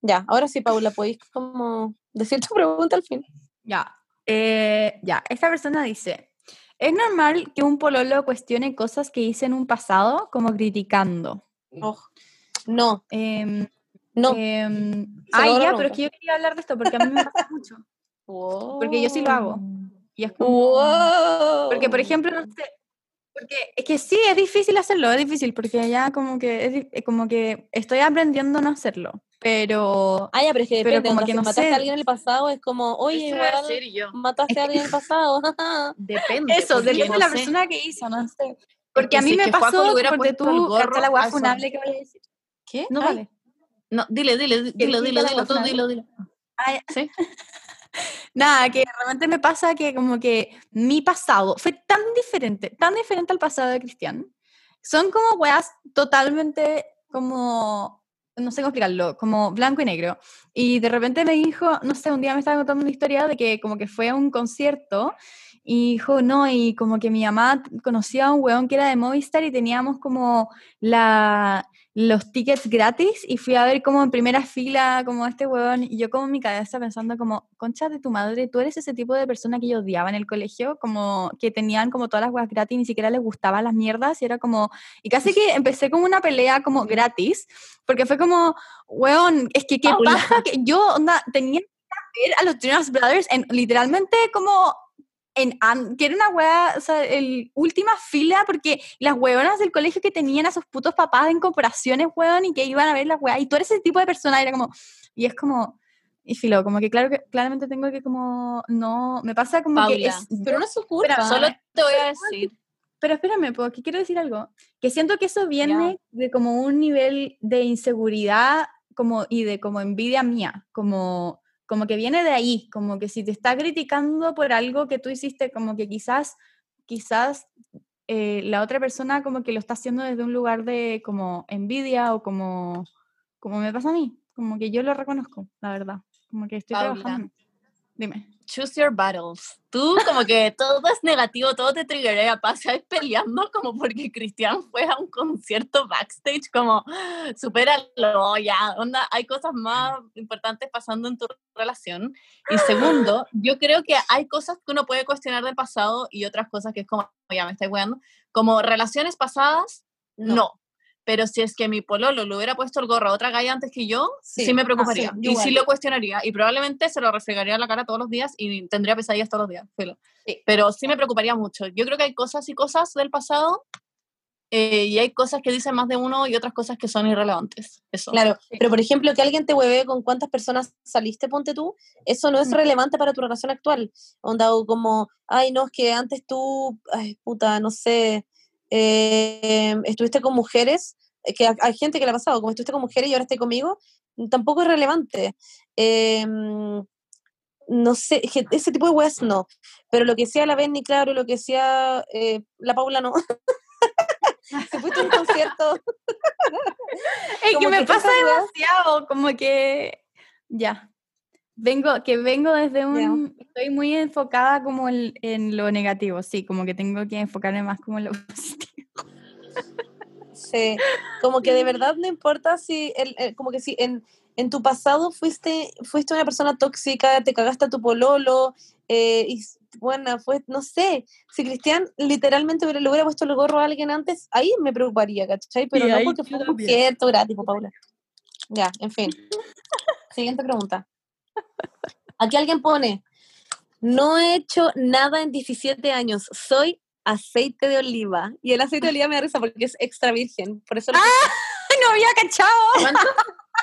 ya, ahora sí, Paula, podéis como decir tu pregunta al fin. Ya, eh, ya, esta persona dice, ¿es normal que un pololo cuestione cosas que hice en un pasado como criticando? Oh, no. Eh, no. Eh, ay, ya, pero es que yo quería hablar de esto porque a mí me pasa mucho. Porque yo sí lo hago. Y es como, Porque, por ejemplo, no sé, porque es que sí, es difícil hacerlo, es difícil, porque ya como que, es, como que estoy aprendiendo a no hacerlo, pero... Ah, ya, pero es que depende, como que no mataste a alguien en el pasado, es como, oye, igual, mataste a alguien en el pasado. depende. Eso, depende de la persona que hizo, no sé. Porque a mí me pasó, porque tú, la funable que voy a decir. ¿Qué? No vale. No, dile, dile, dilo, dilo, dilo, tú, dilo, dilo. ¿Sí? Nada, que realmente me pasa que como que mi pasado fue tan diferente, tan diferente al pasado de Cristian. Son como weas totalmente como, no sé cómo explicarlo, como blanco y negro. Y de repente me dijo, no sé, un día me estaba contando una historia de que como que fue a un concierto y dijo, no, y como que mi mamá conocía a un weón que era de Movistar y teníamos como la, los tickets gratis y fui a ver como en primera fila como este weón y yo como en mi cabeza pensando como, concha de tu madre, tú eres ese tipo de persona que yo odiaba en el colegio, como que tenían como todas las weas gratis ni siquiera les gustaban las mierdas y era como, y casi que empecé como una pelea como gratis, porque fue como, weón, es que qué pasa que yo onda, tenía que ver a los Jonas Brothers en literalmente como en, que era una wea, o sea, el, última fila, porque las hueonas del colegio que tenían a sus putos papás en comparaciones, weón, y que iban a ver la wea, y tú eres ese tipo de persona, y era como, y es como, y filo, como que claro que claramente tengo que como, no, me pasa como que es, pero no es su culpa, solo te voy a decir. Pero espérame, porque quiero decir algo, que siento que eso viene de como un nivel de inseguridad como, y de como envidia mía, como como que viene de ahí, como que si te está criticando por algo que tú hiciste, como que quizás, quizás eh, la otra persona como que lo está haciendo desde un lugar de como envidia o como, como me pasa a mí, como que yo lo reconozco, la verdad, como que estoy trabajando. Dime choose your battles. Tú como que todo es negativo, todo te triggerea, pasas peleando como porque Cristian fue a un concierto backstage, como supéralo ya, onda, hay cosas más importantes pasando en tu relación. Y segundo, yo creo que hay cosas que uno puede cuestionar del pasado y otras cosas que es como, ya me estoy weando, como relaciones pasadas, no pero si es que mi pololo le hubiera puesto el gorro a otra galla antes que yo, sí, me preocuparía. y sí lo cuestionaría. Y probablemente se lo refregaría la cara todos los días y tendría pesadillas todos los días. Pero sí me preocuparía mucho. Yo creo que hay cosas y cosas del pasado eh, y hay cosas que dicen más de uno y otras cosas que son irrelevantes. Eso. Claro, pero por ejemplo, que alguien te hueve con cuántas personas saliste, ponte tú, eso no es mm. relevante para tu relación actual. Onda, o como, ay, no, es que antes tú, ay, puta, no sé, eh, estuviste con mujeres, que hay gente que le ha pasado, como estuviste con mujeres y ahora estás conmigo, tampoco es relevante. Em, no sé, ese tipo de weas no. Pero lo que sea la Benny, claro, lo que sea eh, la Paula, no. Se fuiste a un concierto. es que me pasa demasiado, como que ya. Vengo, que vengo desde un, estoy muy enfocada como en, lo negativo, sí, como que tengo que enfocarme más como en lo positivo. Sí, como que de verdad no importa si, el, como que si en, en, tu pasado fuiste, fuiste una persona tóxica, te cagaste a tu pololo, eh, y bueno, fue, no sé, si Cristian literalmente le hubiera puesto el gorro a alguien antes, ahí me preocuparía, ¿cachai? Pero no porque fue un concierto gratis, Paula. Ya, en fin. Siguiente pregunta. Aquí alguien pone, no he hecho nada en 17 años, soy aceite de oliva. Y el aceite de oliva me da risa porque es extra virgen. Por eso ¡Ah! No había cachado.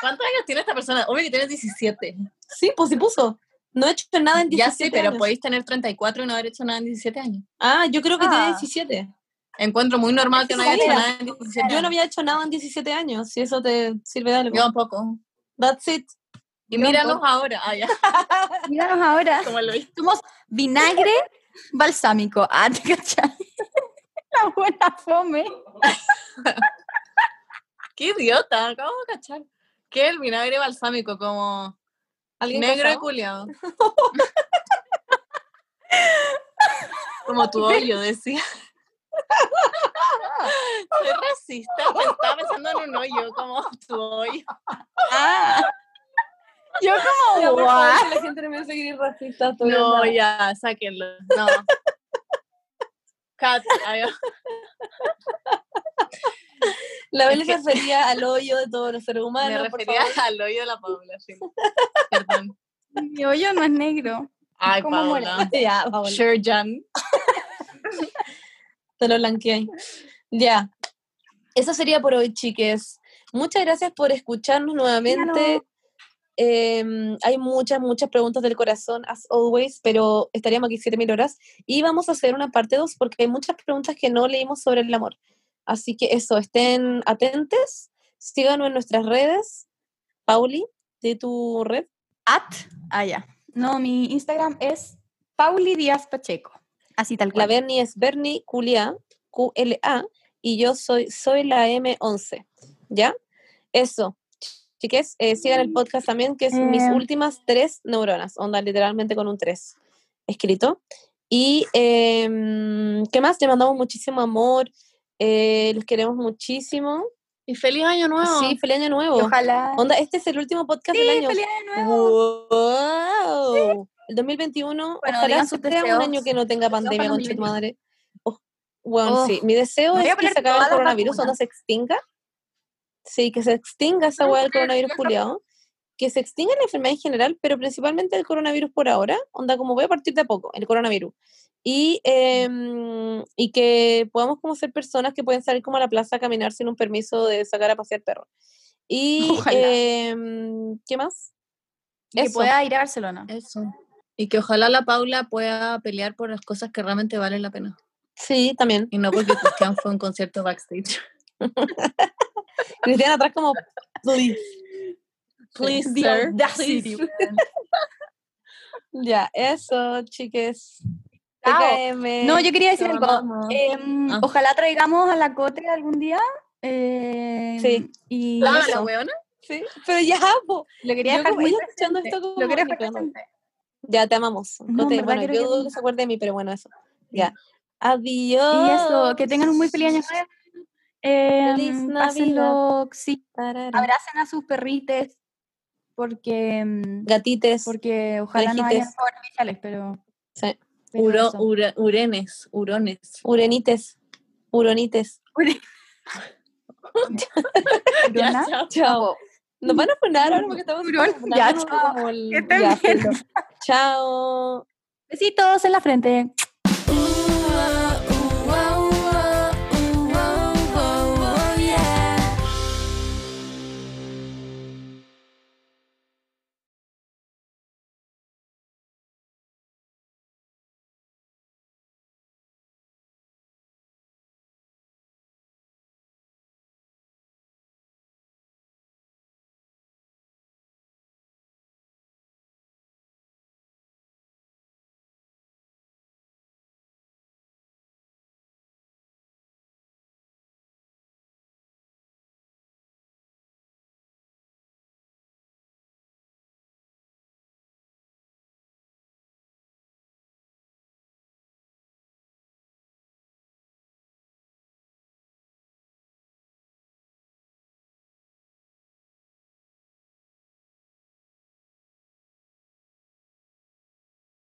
¿Cuántos, años tiene esta persona? Obvio que tiene 17. Sí, pues sí puso. No he hecho nada en 17 Ya sí, pero podéis tener 34 y no haber hecho nada en 17 años. Ah, yo creo que tiene 17. Encuentro muy normal que no haya hecho nada en 17 Yo no había hecho nada en 17 años, si eso te sirve de algo. Yo un poco. That's it. Y míranos ahora. Ah, míranos ahora. Somos vinagre balsámico. Ah, ¿te cachai? La buena fome. Qué idiota, acabo de cachar. ¿Qué es el vinagre balsámico? Como negro y culiado. Como tu hoyo, decía. Soy racista, estaba pensando en un hoyo, como tu hoyo. Ah. Yo como, La gente no me va a seguir racista. No, ya, sáquenlo. No. Cat, La Belén se refería al hoyo de todos los seres humanos. Me refería al hoyo de la Paula, sí. Perdón. Mi hoyo no es negro. Ay, Paula. Ya, Paula. Sure, Jan. Te lo blanqueé. Ya. Eso sería por hoy, chiques. Muchas gracias por escucharnos nuevamente. Em, hay muchas, muchas preguntas del corazón, as always, pero estaríamos aquí 7000 horas. Y vamos a hacer una parte 2 porque hay muchas preguntas que no leímos sobre el amor. Así que eso, estén atentos, síganos en nuestras redes Pauli, de tu red. At, ah, ya. No, mi Instagram es Pauli Díaz Pacheco. Así tal La cual. Bernie es Bernie Culia, Q-L-A, y yo soy, soy la M11. ¿Ya? Eso. Chiques, eh, sigan el podcast también, que es mis Eh. últimas tres neuronas. Onda, literalmente con un 3 escrito. Y, em, ¿qué más? Te mandamos muchísimo amor. eh, los queremos muchísimo. Y feliz año nuevo. Sí, feliz año nuevo. Ojalá. Onda, este es el último podcast Sí, del año. feliz año nuevo. ¡Wow! El 2021, Bueno, ojalá sea un año que no tenga pandemia, con tu 2021. madre. Oh, bueno, Oh, sí. Mi deseo es que se acabe el coronavirus, onda se extinga. Sí, que se extinga esa hueá del coronavirus culiado. Que se extinga la enfermedad en general, pero principalmente el coronavirus por ahora. Onda, como voy a partir de a poco, el coronavirus. Y, em, y que podamos como ser personas que pueden salir como a la plaza a caminar sin un permiso de sacar a pasear perros. Y, Ojalá. em, ¿qué más? Y que Eso. pueda ir a Barcelona. Eso. Y que ojalá la Paula pueda pelear por las cosas que realmente valen la pena. Sí, también. Y no porque Cristian fue a un concierto backstage. Cristian atrás como, please. Please, The sir. audacity. Ya, eso, chiques. TKM. No, yo quería decir algo. Em, Ah. Ojalá traigamos a la Cote algún día. em, Sí. Y eso. la weona. Sí, pero ya, po. lo quería Yo dejar como muy escuchando esto como Lo quería dejar presente. Ya, te amamos. No, Cote, bueno, yo dudo que se acuerde de mí, pero bueno, eso. Ya. Adiós. Y eso, que tengan un muy feliz año nuevo. Em, Feliz Navidad. pásenlo, sí, abracen a sus perrites. Porque, em, Gatites. porque ojalá no haya orejites. fuegos artificiales, pero. Sí. pero Uro, ura- urenes, urones. Urenites. Uronites. Chao. Chao. Nos van a poner ahora porque estamos Urón. Ya, chao. el- ya. Chao. Besitos en la frente.